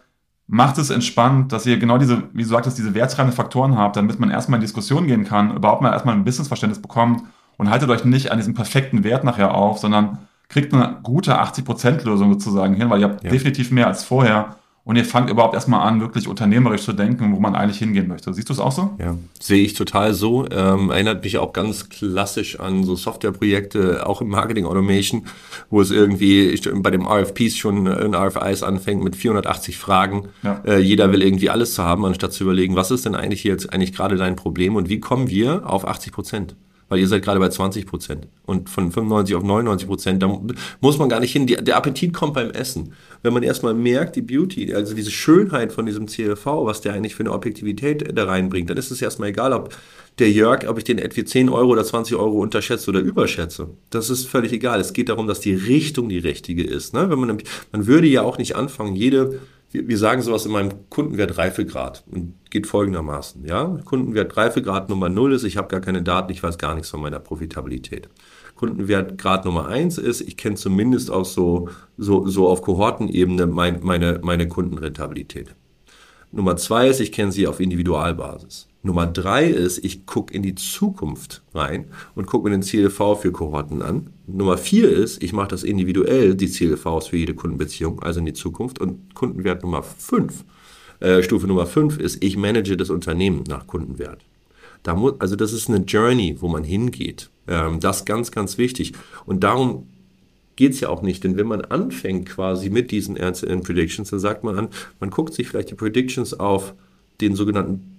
macht es entspannt, dass ihr genau diese, wie du sagtest, diese wertschreibenden Faktoren habt, damit man erstmal in Diskussion gehen kann, überhaupt mal erstmal ein Businessverständnis bekommt und haltet euch nicht an diesem perfekten Wert nachher auf, sondern kriegt eine gute 80%-Lösung sozusagen hin, weil ihr habt ja. definitiv mehr als vorher und ihr fangt überhaupt erstmal an, wirklich unternehmerisch zu denken, wo man eigentlich hingehen möchte. Siehst du es auch so? Ja, sehe ich total so. Ähm, erinnert mich auch ganz klassisch an so Softwareprojekte, auch im Marketing Automation, wo es irgendwie bei dem RFPs schon in RFIs anfängt mit 480 Fragen. Ja. Äh, jeder will irgendwie alles zu haben, anstatt zu überlegen, was ist denn eigentlich jetzt eigentlich gerade dein Problem und wie kommen wir auf 80 Prozent? Weil ihr seid gerade bei 20 Prozent. Und von 95 auf 99 Prozent, da muss man gar nicht hin. Die, der Appetit kommt beim Essen. Wenn man erstmal merkt, die Beauty, also diese Schönheit von diesem CLV, was der eigentlich für eine Objektivität da reinbringt, dann ist es erstmal egal, ob der Jörg, ob ich den etwa 10 Euro oder 20 Euro unterschätze oder überschätze. Das ist völlig egal. Es geht darum, dass die Richtung die richtige ist. Ne? Wenn man, man würde ja auch nicht anfangen, jede wir, wir sagen sowas in meinem Kundenwert Reifegrad und geht folgendermaßen. Ja? Kundenwert Reifegrad Nummer 0 ist, ich habe gar keine Daten, ich weiß gar nichts von meiner Profitabilität. Kundenwert Grad Nummer 1 ist, ich kenne zumindest auch so, so, so auf Kohortenebene mein, meine, meine Kundenrentabilität. Nummer 2 ist, ich kenne sie auf Individualbasis. Nummer drei ist, ich gucke in die Zukunft rein und gucke mir den CLV für Kohorten an. Nummer vier ist, ich mache das individuell, die CLVs für jede Kundenbeziehung, also in die Zukunft. Und Kundenwert Nummer fünf, äh, Stufe Nummer fünf ist, ich manage das Unternehmen nach Kundenwert. Da muss, also das ist eine Journey, wo man hingeht. Ähm, das ist ganz, ganz wichtig. Und darum geht es ja auch nicht, denn wenn man anfängt quasi mit diesen End Predictions, dann sagt man an, man guckt sich vielleicht die Predictions auf den sogenannten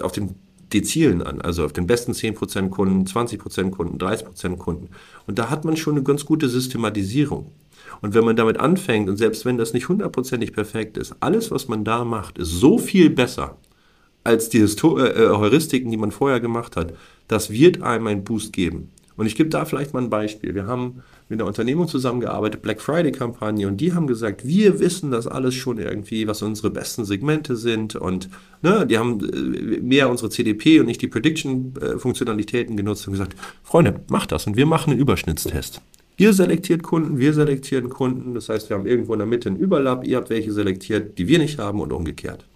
auf den Dezilen an, also auf den besten 10% Kunden, 20% Kunden, 30% Kunden. Und da hat man schon eine ganz gute Systematisierung. Und wenn man damit anfängt, und selbst wenn das nicht hundertprozentig perfekt ist, alles, was man da macht, ist so viel besser als die Histo äh, äh Heuristiken, die man vorher gemacht hat, das wird einem einen Boost geben. Und ich gebe da vielleicht mal ein Beispiel. Wir haben mit einer Unternehmung zusammengearbeitet, Black Friday-Kampagne, und die haben gesagt, wir wissen das alles schon irgendwie, was unsere besten Segmente sind. Und ne, die haben äh, mehr unsere CDP und nicht die Prediction-Funktionalitäten genutzt und gesagt, Freunde, macht das und wir machen einen Überschnittstest. Ihr selektiert Kunden, wir selektieren Kunden. Das heißt, wir haben irgendwo in der Mitte einen Überlapp, ihr habt welche selektiert, die wir nicht haben und umgekehrt.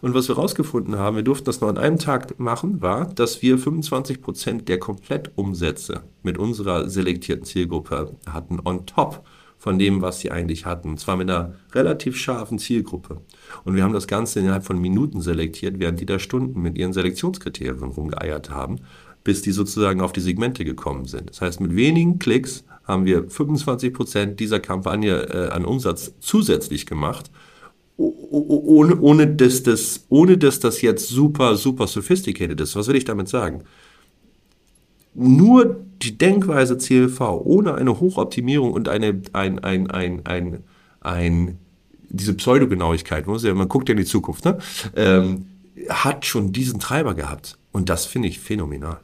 Und was wir herausgefunden haben, wir durften das nur an einem Tag machen, war, dass wir 25 Prozent der Komplettumsätze mit unserer selektierten Zielgruppe hatten on top von dem, was sie eigentlich hatten. Und zwar mit einer relativ scharfen Zielgruppe. Und wir haben das Ganze innerhalb von Minuten selektiert, während die da Stunden mit ihren Selektionskriterien rumgeeiert haben, bis die sozusagen auf die Segmente gekommen sind. Das heißt, mit wenigen Klicks haben wir 25 Prozent dieser Kampagne äh, an Umsatz zusätzlich gemacht ohne, ohne, dass das, ohne dass das jetzt super, super sophisticated ist. Was will ich damit sagen? Nur die Denkweise CLV ohne eine Hochoptimierung und eine, ein, ein, ein, ein, ein diese Pseudogenauigkeit, man guckt ja in die Zukunft, ne? ähm, hat schon diesen Treiber gehabt. Und das finde ich phänomenal.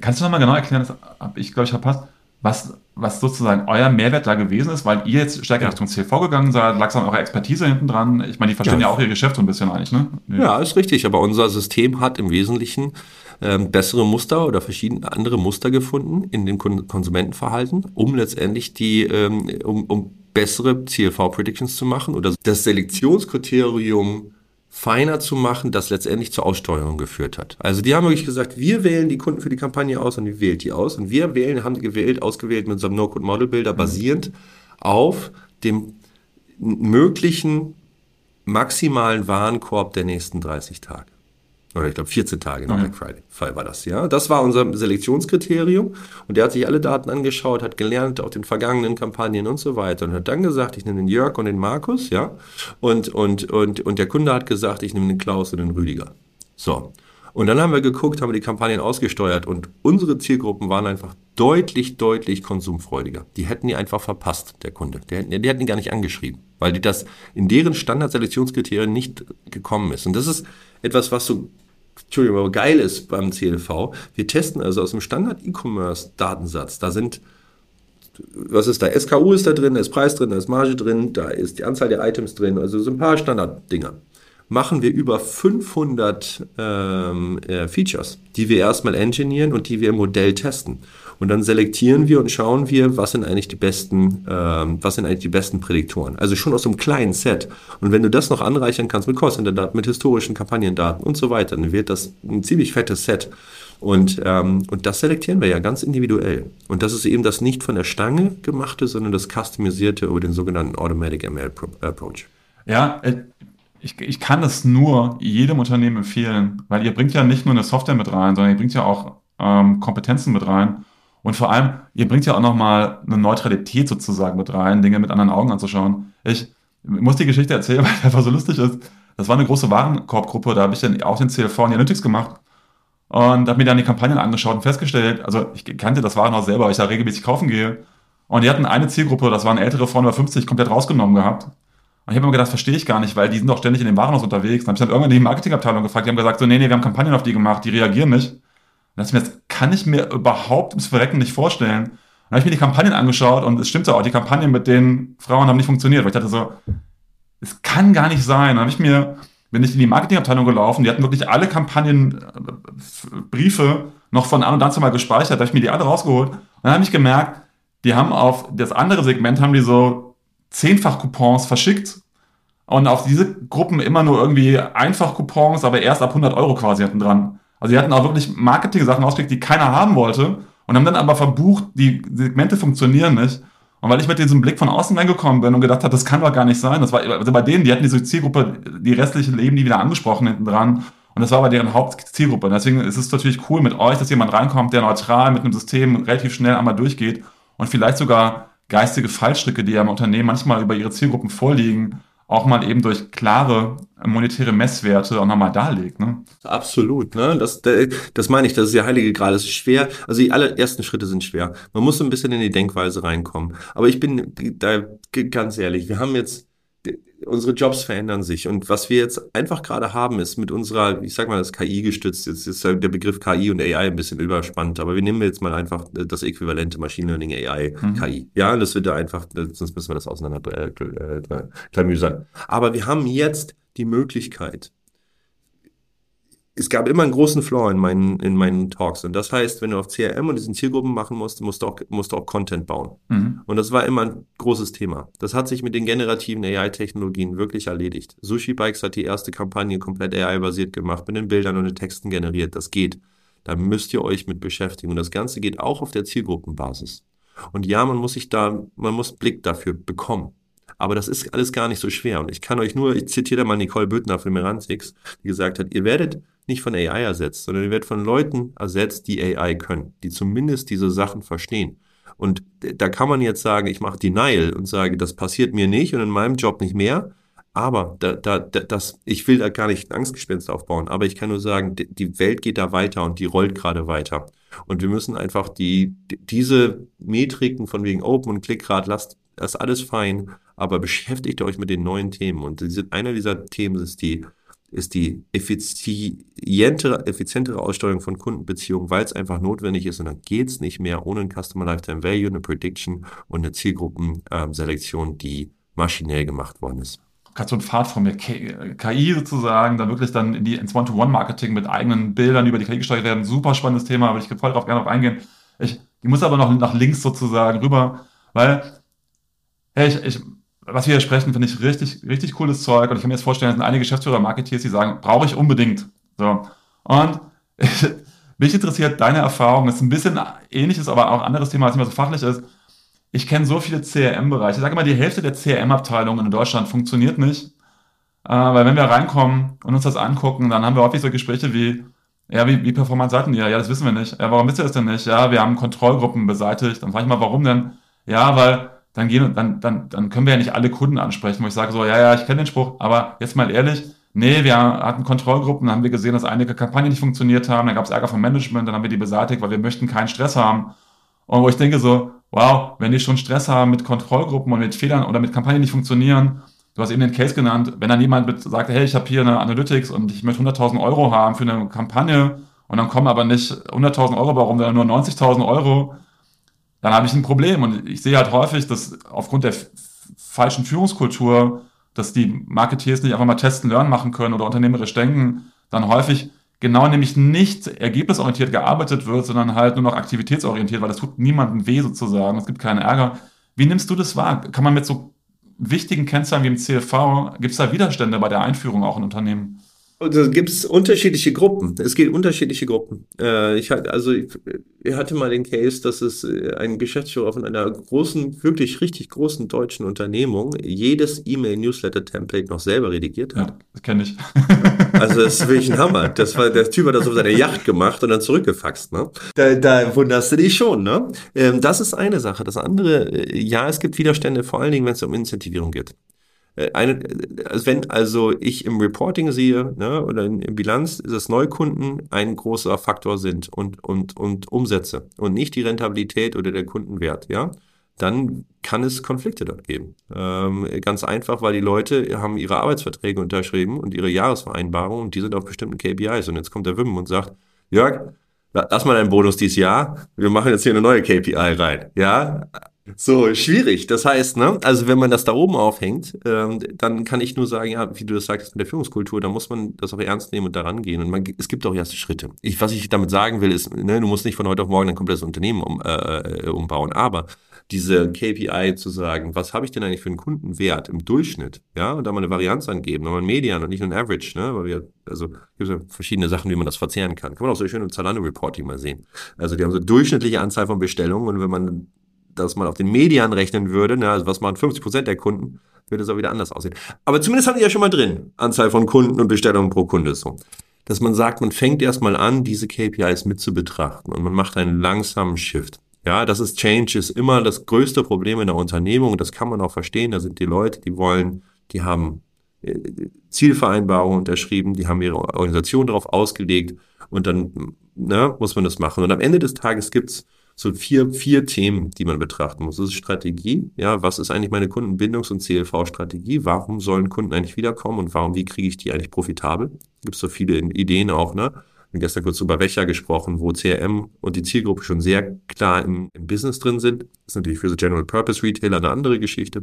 Kannst du nochmal genau erklären, das habe ich, glaube ich, verpasst, was, was sozusagen euer Mehrwert da gewesen ist, weil ihr jetzt stärker Richtung CV gegangen seid, an eurer Expertise hinten dran. Ich meine, die verstehen ja, ja auch ihr Geschäft so ein bisschen eigentlich, ne? Ja, ist richtig, aber unser System hat im Wesentlichen ähm, bessere Muster oder verschiedene andere Muster gefunden in dem Konsumentenverhalten, um letztendlich die, ähm, um, um bessere CLV-Predictions zu machen oder das Selektionskriterium feiner zu machen, das letztendlich zur Aussteuerung geführt hat. Also die haben wirklich gesagt, wir wählen die Kunden für die Kampagne aus und die wählt die aus und wir wählen, haben die gewählt, ausgewählt mit unserem No-Code-Model-Builder basierend auf dem möglichen maximalen Warenkorb der nächsten 30 Tage oder ich glaube 14 Tage nach mhm. Black Friday Fall war das, ja. Das war unser Selektionskriterium und der hat sich alle Daten angeschaut, hat gelernt aus den vergangenen Kampagnen und so weiter und hat dann gesagt, ich nehme den Jörg und den Markus, ja. Und, und, und, und der Kunde hat gesagt, ich nehme den Klaus und den Rüdiger. So. Und dann haben wir geguckt, haben wir die Kampagnen ausgesteuert und unsere Zielgruppen waren einfach deutlich, deutlich konsumfreudiger. Die hätten die einfach verpasst, der Kunde. Die hätten, die hätten die gar nicht angeschrieben, weil die das in deren Standardselektionskriterien nicht gekommen ist. Und das ist etwas, was so Entschuldigung, aber geil ist beim CLV. Wir testen also aus dem Standard-E-Commerce-Datensatz. Da sind, was ist da? SKU ist da drin, da ist Preis drin, da ist Marge drin, da ist die Anzahl der Items drin, also so ein paar Standarddinger. Machen wir über 500 ähm, äh, Features, die wir erstmal engineieren und die wir im Modell testen. Und dann selektieren wir und schauen wir, was sind eigentlich die besten, ähm, was sind eigentlich die besten Prädiktoren. Also schon aus einem kleinen Set. Und wenn du das noch anreichern kannst mit Callcenter-Daten, mit historischen Kampagnendaten und so weiter, dann wird das ein ziemlich fettes Set. Und, ähm, und das selektieren wir ja ganz individuell. Und das ist eben das nicht von der Stange gemachte, sondern das customisierte über den sogenannten Automatic ML Approach. Ja, äh, ich, ich kann das nur jedem Unternehmen empfehlen, weil ihr bringt ja nicht nur eine Software mit rein, sondern ihr bringt ja auch ähm, Kompetenzen mit rein. Und vor allem, ihr bringt ja auch nochmal eine Neutralität sozusagen mit rein, Dinge mit anderen Augen anzuschauen. Ich muss die Geschichte erzählen, weil es einfach so lustig ist. Das war eine große Warenkorbgruppe, da habe ich dann auch den CLV in Analytics gemacht. und habe mir dann die Kampagnen angeschaut und festgestellt, also ich kannte das Waren auch selber, weil ich da regelmäßig kaufen gehe. Und die hatten eine Zielgruppe, das waren ältere Frauen über 50, komplett rausgenommen gehabt. Und ich habe mir gedacht, verstehe ich gar nicht, weil die sind doch ständig in dem Warenhaus unterwegs. Dann habe ich dann irgendwann die Marketingabteilung gefragt, die haben gesagt, so, nee, nee, wir haben Kampagnen auf die gemacht, die reagieren nicht. Und das, mir, das kann ich mir überhaupt ums Verrecken nicht vorstellen. Dann habe ich mir die Kampagnen angeschaut und es stimmt auch, die Kampagnen mit den Frauen haben nicht funktioniert, weil ich dachte so, es kann gar nicht sein. Dann habe ich mir, bin ich in die Marketingabteilung gelaufen, die hatten wirklich alle Kampagnenbriefe äh, noch von an und dazu mal gespeichert, da habe ich mir die alle rausgeholt. Und dann habe ich gemerkt, die haben auf das andere Segment haben die so zehnfach Coupons verschickt und auf diese Gruppen immer nur irgendwie einfach Coupons, aber erst ab 100 Euro quasi hinten dran. Also die hatten auch wirklich Marketing-Sachen ausgekriegt, die keiner haben wollte und haben dann aber verbucht, die Segmente funktionieren nicht. Und weil ich mit diesem Blick von außen reingekommen bin und gedacht habe, das kann doch gar nicht sein. Das war, also bei denen, die hatten diese Zielgruppe, die restliche Leben die wieder angesprochen hinten dran. Und das war aber deren Hauptzielgruppe. Und deswegen ist es natürlich cool mit euch, dass jemand reinkommt, der neutral mit einem System relativ schnell einmal durchgeht und vielleicht sogar geistige Fallstricke, die ja im Unternehmen manchmal über ihre Zielgruppen vorliegen, auch mal eben durch klare monetäre Messwerte auch nochmal darlegt. Ne? Absolut, ne? Das, das meine ich, das ist ja heilige Gral. Das ist schwer. Also die allerersten Schritte sind schwer. Man muss so ein bisschen in die Denkweise reinkommen. Aber ich bin da ganz ehrlich, wir haben jetzt unsere Jobs verändern sich. Und was wir jetzt einfach gerade haben, ist mit unserer, ich sag mal, das KI gestützt, jetzt ist der Begriff KI und AI ein bisschen überspannt, aber wir nehmen jetzt mal einfach das äquivalente Machine Learning AI mhm. KI. Ja, das wird da einfach, sonst müssen wir das auseinander äh, äh, klamüsern. Aber wir haben jetzt die Möglichkeit, es gab immer einen großen Flaw in meinen, in meinen Talks. Und das heißt, wenn du auf CRM und diesen Zielgruppen machen musst, musst du auch, musst du auch Content bauen. Mhm. Und das war immer ein großes Thema. Das hat sich mit den generativen AI-Technologien wirklich erledigt. Sushi Bikes hat die erste Kampagne komplett AI-basiert gemacht, mit den Bildern und den Texten generiert. Das geht. Da müsst ihr euch mit beschäftigen. Und das Ganze geht auch auf der Zielgruppenbasis. Und ja, man muss sich da, man muss Blick dafür bekommen. Aber das ist alles gar nicht so schwer. Und ich kann euch nur, ich zitiere da mal Nicole Büttner von Merantix, die gesagt hat, ihr werdet nicht von AI ersetzt, sondern ihr werdet von Leuten ersetzt, die AI können, die zumindest diese Sachen verstehen. Und da kann man jetzt sagen, ich mache Denial und sage, das passiert mir nicht und in meinem Job nicht mehr. Aber da, da, das, ich will da gar nicht ein Angstgespenst aufbauen, aber ich kann nur sagen, die Welt geht da weiter und die rollt gerade weiter. Und wir müssen einfach die, diese Metriken von wegen Open und Klickrad, lasst das alles fein, aber beschäftigt euch mit den neuen Themen. Und einer dieser Themen ist die, ist die effizientere, effizientere Aussteuerung von Kundenbeziehungen, weil es einfach notwendig ist. Und dann geht es nicht mehr ohne ein Customer Lifetime Value, eine Prediction und eine Zielgruppenselektion, die maschinell gemacht worden ist gerade so ein Pfad von mir, KI sozusagen, da wirklich dann in die, ins One-to-One-Marketing mit eigenen Bildern über die KI gesteuert werden. Super spannendes Thema, aber ich voll darauf gerne auf eingehen. Ich, ich muss aber noch nach links sozusagen rüber, weil, hey, ich, ich was wir hier sprechen, finde ich richtig, richtig cooles Zeug. Und ich kann mir jetzt vorstellen, es sind einige Geschäftsführer, Marketeers, die sagen, brauche ich unbedingt. So. Und ich, mich interessiert deine Erfahrung. Das ist ein bisschen ähnliches, aber auch anderes Thema, nicht mehr so fachlich ist. Ich kenne so viele CRM-Bereiche. Ich sage immer, die Hälfte der CRM-Abteilungen in Deutschland funktioniert nicht. Äh, weil wenn wir reinkommen und uns das angucken, dann haben wir häufig so Gespräche wie, ja, wie, wie performant seid ihr? Ja, das wissen wir nicht. Ja, warum wisst ihr das denn nicht? Ja, wir haben Kontrollgruppen beseitigt. Dann frage ich mal, warum denn? Ja, weil dann gehen dann, dann, dann können wir ja nicht alle Kunden ansprechen, wo ich sage so, ja, ja, ich kenne den Spruch, aber jetzt mal ehrlich, nee, wir hatten Kontrollgruppen, dann haben wir gesehen, dass einige Kampagnen nicht funktioniert haben, dann gab es Ärger vom Management, dann haben wir die beseitigt, weil wir möchten keinen Stress haben. Und wo ich denke so, wow, wenn die schon Stress haben mit Kontrollgruppen und mit Fehlern oder mit Kampagnen die nicht funktionieren, du hast eben den Case genannt, wenn dann jemand sagt, hey, ich habe hier eine Analytics und ich möchte 100.000 Euro haben für eine Kampagne und dann kommen aber nicht 100.000 Euro warum, sondern nur 90.000 Euro, dann habe ich ein Problem. Und ich sehe halt häufig, dass aufgrund der falschen Führungskultur, dass die Marketeers nicht einfach mal testen, lernen machen können oder unternehmerisch denken, dann häufig genau nämlich nicht ergebnisorientiert gearbeitet wird, sondern halt nur noch aktivitätsorientiert, weil das tut niemandem weh sozusagen. Es gibt keinen Ärger. Wie nimmst du das wahr? Kann man mit so wichtigen Kennzahlen wie im CFV, gibt es da Widerstände bei der Einführung auch in Unternehmen? Also gibt es unterschiedliche Gruppen. Es geht unterschiedliche Gruppen. Äh, ich hatte, also ich, ich, hatte mal den Case, dass es äh, ein Geschäftsführer von einer großen, wirklich richtig großen deutschen Unternehmung jedes E-Mail-Newsletter-Template noch selber redigiert hat. Ja, das kenne ich. also das ist wirklich ein Hammer. Das war, der Typ hat das auf seine Yacht gemacht und dann zurückgefaxt. Ne? Da, da wunderst du dich schon. Ne? Ähm, das ist eine Sache. Das andere, äh, ja, es gibt Widerstände, vor allen Dingen, wenn es um Incentivierung geht. Äh, eine, also wenn also ich im Reporting sehe ne, oder in, in Bilanz, dass Neukunden ein großer Faktor sind und, und, und Umsätze und nicht die Rentabilität oder der Kundenwert, ja, dann kann es Konflikte dort geben. Ähm, ganz einfach, weil die Leute haben ihre Arbeitsverträge unterschrieben und ihre Jahresvereinbarungen und die sind auf bestimmten KPIs. Und jetzt kommt der Wim und sagt, Jörg, lass mal deinen Bonus dieses Jahr, wir machen jetzt hier eine neue KPI rein. Ja, so, schwierig. Das heißt, ne, also wenn man das da oben aufhängt, ähm, dann kann ich nur sagen, ja, wie du das sagst mit der Führungskultur, da muss man das auch ernst nehmen und daran gehen. Und man, es gibt auch erste Schritte. Ich, was ich damit sagen will, ist, ne, du musst nicht von heute auf morgen ein komplettes Unternehmen um, äh, umbauen, aber diese KPI zu sagen, was habe ich denn eigentlich für einen Kundenwert im Durchschnitt, ja, und da mal eine Varianz angeben, nochmal ein Median und nicht nur ein Average, ne, weil wir, also gibt ja verschiedene Sachen, wie man das verzehren kann. Kann man auch so schön im Zalando-Reporting mal sehen. Also die haben so durchschnittliche Anzahl von Bestellungen und wenn man das mal auf den Median rechnen würde, ne, also was machen 50 Prozent der Kunden, würde es auch wieder anders aussehen. Aber zumindest haben die ja schon mal drin, Anzahl von Kunden und Bestellungen pro Kunde so. Dass man sagt, man fängt erstmal an, diese KPIs mit zu betrachten und man macht einen langsamen Shift. Ja, das ist Change, ist immer das größte Problem in der Unternehmung. Das kann man auch verstehen. Da sind die Leute, die wollen, die haben äh, Zielvereinbarungen unterschrieben, die haben ihre Organisation darauf ausgelegt und dann ne, muss man das machen. Und am Ende des Tages gibt's so vier, vier Themen, die man betrachten muss. Das ist Strategie. Ja, was ist eigentlich meine Kundenbindungs- und CLV-Strategie? Warum sollen Kunden eigentlich wiederkommen und warum, wie kriege ich die eigentlich profitabel? Gibt so viele Ideen auch, ne? Wir haben gestern kurz über Wächer gesprochen, wo CRM und die Zielgruppe schon sehr klar im, im Business drin sind. Das ist natürlich für so General Purpose Retailer eine andere Geschichte.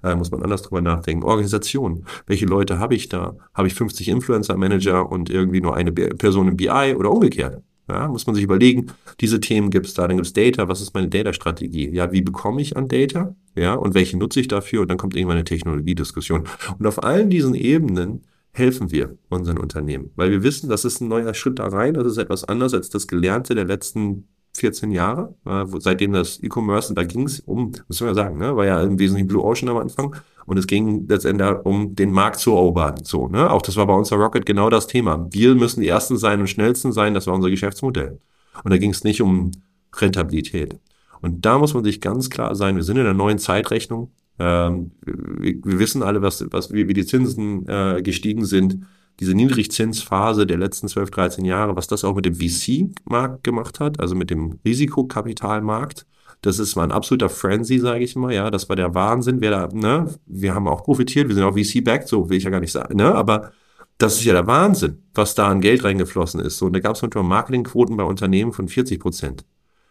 Da muss man anders drüber nachdenken. Organisation. Welche Leute habe ich da? Habe ich 50 Influencer Manager und irgendwie nur eine Person im BI oder umgekehrt? Ja, muss man sich überlegen, diese Themen gibt es da, dann gibt es Data, was ist meine Data-Strategie? Ja, wie bekomme ich an Data? Ja, und welche nutze ich dafür? Und dann kommt irgendwann eine Technologiediskussion. Und auf allen diesen Ebenen helfen wir unseren Unternehmen, weil wir wissen, das ist ein neuer Schritt da rein, das ist etwas anders als das Gelernte der letzten 14 Jahre, äh, seitdem das E-Commerce, da ging es um, man ja sagen, ne, war ja im Wesentlichen Blue Ocean am Anfang und es ging letztendlich um den Markt zu erobern. So, ne? Auch das war bei uns bei Rocket genau das Thema. Wir müssen die Ersten sein und Schnellsten sein, das war unser Geschäftsmodell. Und da ging es nicht um Rentabilität. Und da muss man sich ganz klar sein, wir sind in einer neuen Zeitrechnung. Ähm, wir, wir, wissen alle, was, was, wie, wie die Zinsen äh, gestiegen sind diese Niedrigzinsphase der letzten 12, 13 Jahre, was das auch mit dem VC-Markt gemacht hat, also mit dem Risikokapitalmarkt. Das ist mal ein absoluter Frenzy, sage ich mal. Ja, das war der Wahnsinn. Wer da, ne? Wir haben auch profitiert. Wir sind auch VC-backed, so will ich ja gar nicht sagen. Ne? Aber das ist ja der Wahnsinn, was da an Geld reingeflossen ist. So, und da gab es manchmal Marketingquoten bei Unternehmen von 40 Prozent.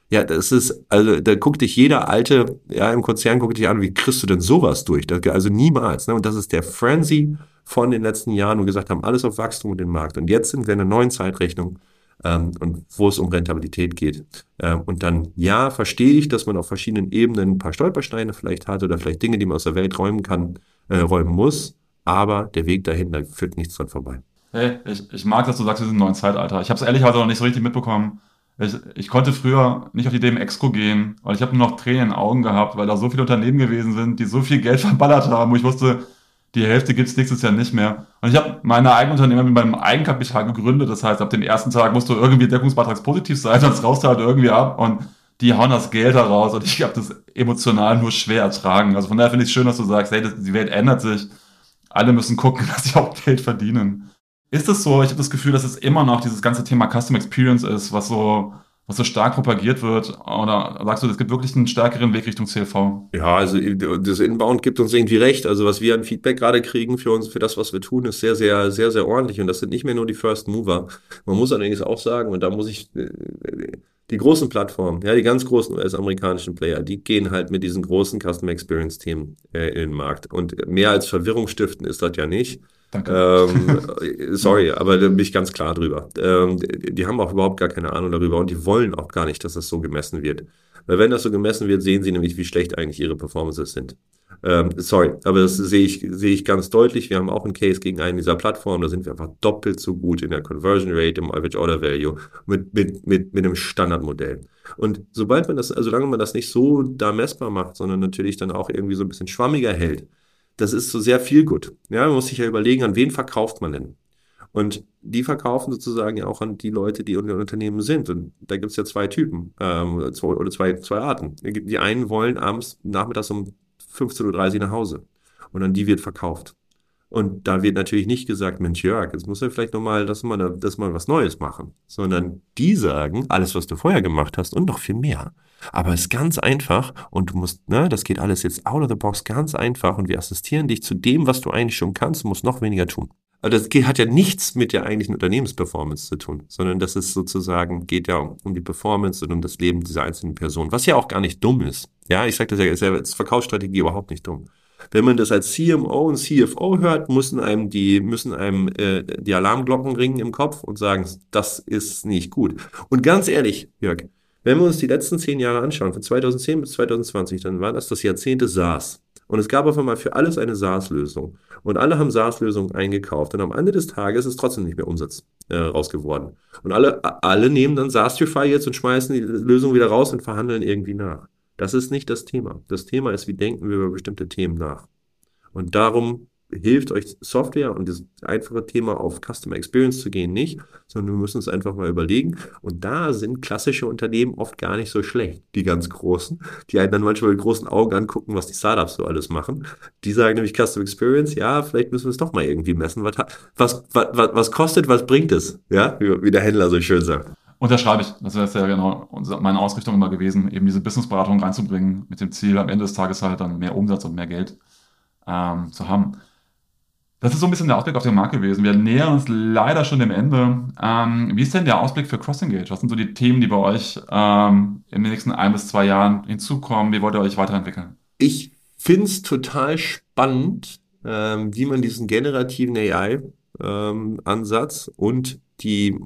Ja, das ist, also da guckt dich jeder alte, ja, im Konzern guckt dich an, wie kriegst du denn sowas durch? Das, also niemals. Ne? Und das ist der Frenzy von den letzten Jahren, wo wir gesagt haben, alles auf Wachstum und den Markt. Und jetzt sind wir in einer neuen Zeitrechnung ähm, und wo es um Rentabilität geht. Ähm, und dann, ja, verstehe ich, dass man auf verschiedenen Ebenen ein paar Stolpersteine vielleicht hat oder vielleicht Dinge, die man aus der Welt räumen kann, äh, räumen muss. Aber der Weg dahin, da führt nichts dran vorbei. Hey, ich, ich mag, dass du sagst, wir sind im neuen Zeitalter. Ich habe es ehrlicherweise noch nicht so richtig mitbekommen. Ich, ich konnte früher nicht auf die Idee im Exco gehen, weil ich habe nur noch Tränen in den Augen gehabt, weil da so viele Unternehmen gewesen sind, die so viel Geld verballert haben, wo ich wusste, die Hälfte gibt's nächstes Jahr nicht mehr. Und ich habe meine eigenen Unternehmen mit meinem Eigenkapital gegründet. Das heißt, ab dem ersten Tag musst du irgendwie deckungsbeitragspositiv sein, sonst raust du halt irgendwie ab. Und die hauen das Geld da raus. Und ich habe das emotional nur schwer ertragen. Also von daher finde ich es schön, dass du sagst, hey, das, die Welt ändert sich. Alle müssen gucken, dass sie auch Geld verdienen. Ist es so? Ich habe das Gefühl, dass es immer noch dieses ganze Thema Custom Experience ist, was so was so stark propagiert wird? Oder sagst du, es gibt wirklich einen stärkeren Weg Richtung CLV? Ja, also das Inbound gibt uns irgendwie recht. Also was wir an Feedback gerade kriegen für uns, für das, was wir tun, ist sehr, sehr, sehr, sehr ordentlich. Und das sind nicht mehr nur die First Mover. Man muss allerdings auch sagen, und da muss ich äh, die großen Plattformen, ja, die ganz großen US-amerikanischen Player, die gehen halt mit diesen großen Customer Experience Themen äh, in den Markt. Und mehr als Verwirrung stiften ist das ja nicht. Danke. Ähm, sorry, aber da bin ich ganz klar drüber. Ähm, die, die, haben auch überhaupt gar keine Ahnung darüber und die wollen auch gar nicht, dass das so gemessen wird. Weil wenn das so gemessen wird, sehen sie nämlich, wie schlecht eigentlich ihre Performances sind. Ähm, sorry, aber das sehe ich, sehe ich ganz deutlich. Wir haben auch einen Case gegen einen dieser Plattformen, da sind wir einfach doppelt so gut in der Conversion Rate, im Average Order Value mit, mit, mit, mit einem Standardmodell. Und sobald man das, also solange man das nicht so da messbar macht, sondern natürlich dann auch irgendwie so ein bisschen schwammiger hält, das ist so sehr viel gut. Ja, man muss sich ja überlegen, an wen verkauft man denn? Und die verkaufen sozusagen ja auch an die Leute, die in den Unternehmen sind. Und da gibt es ja zwei Typen ähm, zwei, oder zwei, zwei Arten. Die einen wollen abends nachmittags um 15.30 Uhr nach Hause. Und an die wird verkauft. Und da wird natürlich nicht gesagt, Mensch, Jörg, jetzt muss er vielleicht nochmal, dass mal, dass mal was Neues machen. Sondern die sagen, alles, was du vorher gemacht hast und noch viel mehr. Aber es ist ganz einfach und du musst, ne, das geht alles jetzt out of the box ganz einfach und wir assistieren dich zu dem, was du eigentlich schon kannst, du musst noch weniger tun. Aber das hat ja nichts mit der eigentlichen Unternehmensperformance zu tun, sondern das ist sozusagen, geht ja um die Performance und um das Leben dieser einzelnen Person, was ja auch gar nicht dumm ist. Ja, ich sage das ja, ist ja als Verkaufsstrategie überhaupt nicht dumm. Wenn man das als CMO und CFO hört, müssen einem die, müssen einem äh, die Alarmglocken ringen im Kopf und sagen, das ist nicht gut. Und ganz ehrlich, Jörg, wenn wir uns die letzten zehn Jahre anschauen, von 2010 bis 2020, dann war das das Jahrzehnte SaaS. Und es gab auf einmal für alles eine SaaS-Lösung. Und alle haben SaaS-Lösungen eingekauft. Und am Ende des Tages ist trotzdem nicht mehr Umsatz äh, raus geworden. Und alle, alle nehmen dann SaaStrify jetzt und schmeißen die Lösung wieder raus und verhandeln irgendwie nach. Das ist nicht das Thema. Das Thema ist, wie denken wir über bestimmte Themen nach. Und darum hilft euch Software und das einfache Thema auf Customer Experience zu gehen nicht, sondern wir müssen uns einfach mal überlegen. Und da sind klassische Unternehmen oft gar nicht so schlecht, die ganz großen, die einen dann manchmal mit großen Augen angucken, was die Startups so alles machen. Die sagen nämlich Customer Experience, ja, vielleicht müssen wir es doch mal irgendwie messen. Was, was, was, was kostet, was bringt es? Ja, wie der Händler so schön sagt. Unterschreibe ich. Das wäre ja genau meine Ausrichtung immer gewesen, eben diese Businessberatung reinzubringen, mit dem Ziel, am Ende des Tages halt dann mehr Umsatz und mehr Geld ähm, zu haben. Das ist so ein bisschen der Ausblick auf den Markt gewesen. Wir nähern uns leider schon dem Ende. Ähm, wie ist denn der Ausblick für CrossEngage? Was sind so die Themen, die bei euch ähm, in den nächsten ein bis zwei Jahren hinzukommen? Wie wollt ihr euch weiterentwickeln? Ich finde es total spannend, ähm, wie man diesen generativen AI-Ansatz ähm, und die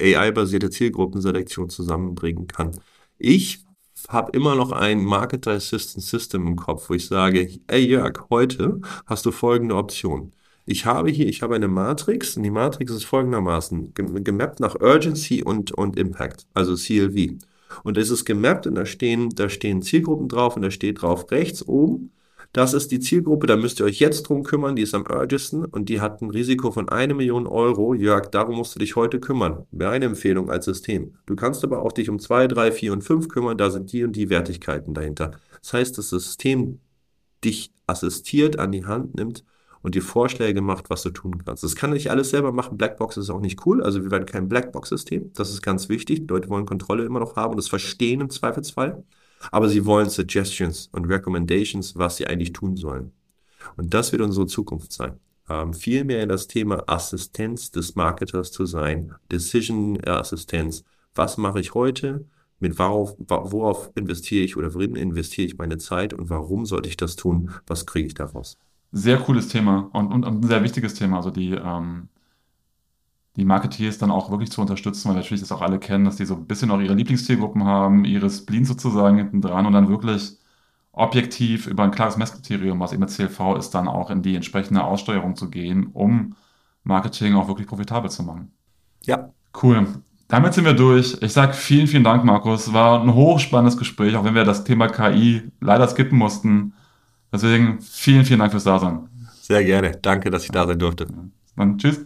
AI-basierte Zielgruppenselektion zusammenbringen kann. Ich habe immer noch ein Marketer Assistant System im Kopf, wo ich sage, ey Jörg, heute hast du folgende Option. Ich habe hier, ich habe eine Matrix und die Matrix ist folgendermaßen gemappt nach Urgency und, und Impact, also CLV. Und es ist gemappt und da stehen, da stehen Zielgruppen drauf und da steht drauf rechts oben, das ist die Zielgruppe, da müsst ihr euch jetzt drum kümmern, die ist am urgensten und die hat ein Risiko von eine Million Euro. Jörg, darum musst du dich heute kümmern. Wäre eine Empfehlung als System. Du kannst aber auch dich um zwei, drei, vier und fünf kümmern, da sind die und die Wertigkeiten dahinter. Das heißt, das System dich assistiert, an die Hand nimmt und dir Vorschläge macht, was du tun kannst. Das kann nicht alles selber machen. Blackbox ist auch nicht cool. Also wir werden kein Blackbox-System. Das ist ganz wichtig. Die Leute wollen Kontrolle immer noch haben und das verstehen im Zweifelsfall. Aber sie wollen Suggestions und Recommendations, was sie eigentlich tun sollen. Und das wird unsere Zukunft sein. Ähm, viel mehr in das Thema Assistenz des Marketers zu sein, Decision-Assistenz. Was mache ich heute? Mit worauf, worauf investiere ich oder worin investiere ich meine Zeit und warum sollte ich das tun? Was kriege ich daraus? Sehr cooles Thema und, und, und ein sehr wichtiges Thema. Also die, ähm, die Marketeers dann auch wirklich zu unterstützen, weil natürlich das auch alle kennen, dass die so ein bisschen auch ihre Lieblingszielgruppen haben, ihre Spleens sozusagen hinten dran und dann wirklich objektiv über ein klares Messkriterium, was eben CLV ist, dann auch in die entsprechende Aussteuerung zu gehen, um Marketing auch wirklich profitabel zu machen. Ja. Cool. Damit sind wir durch. Ich sage vielen, vielen Dank, Markus. War ein hochspannendes Gespräch, auch wenn wir das Thema KI leider skippen mussten. Deswegen vielen, vielen Dank fürs Dasein. Sehr gerne. Danke, dass ich da sein durfte. Dann tschüss.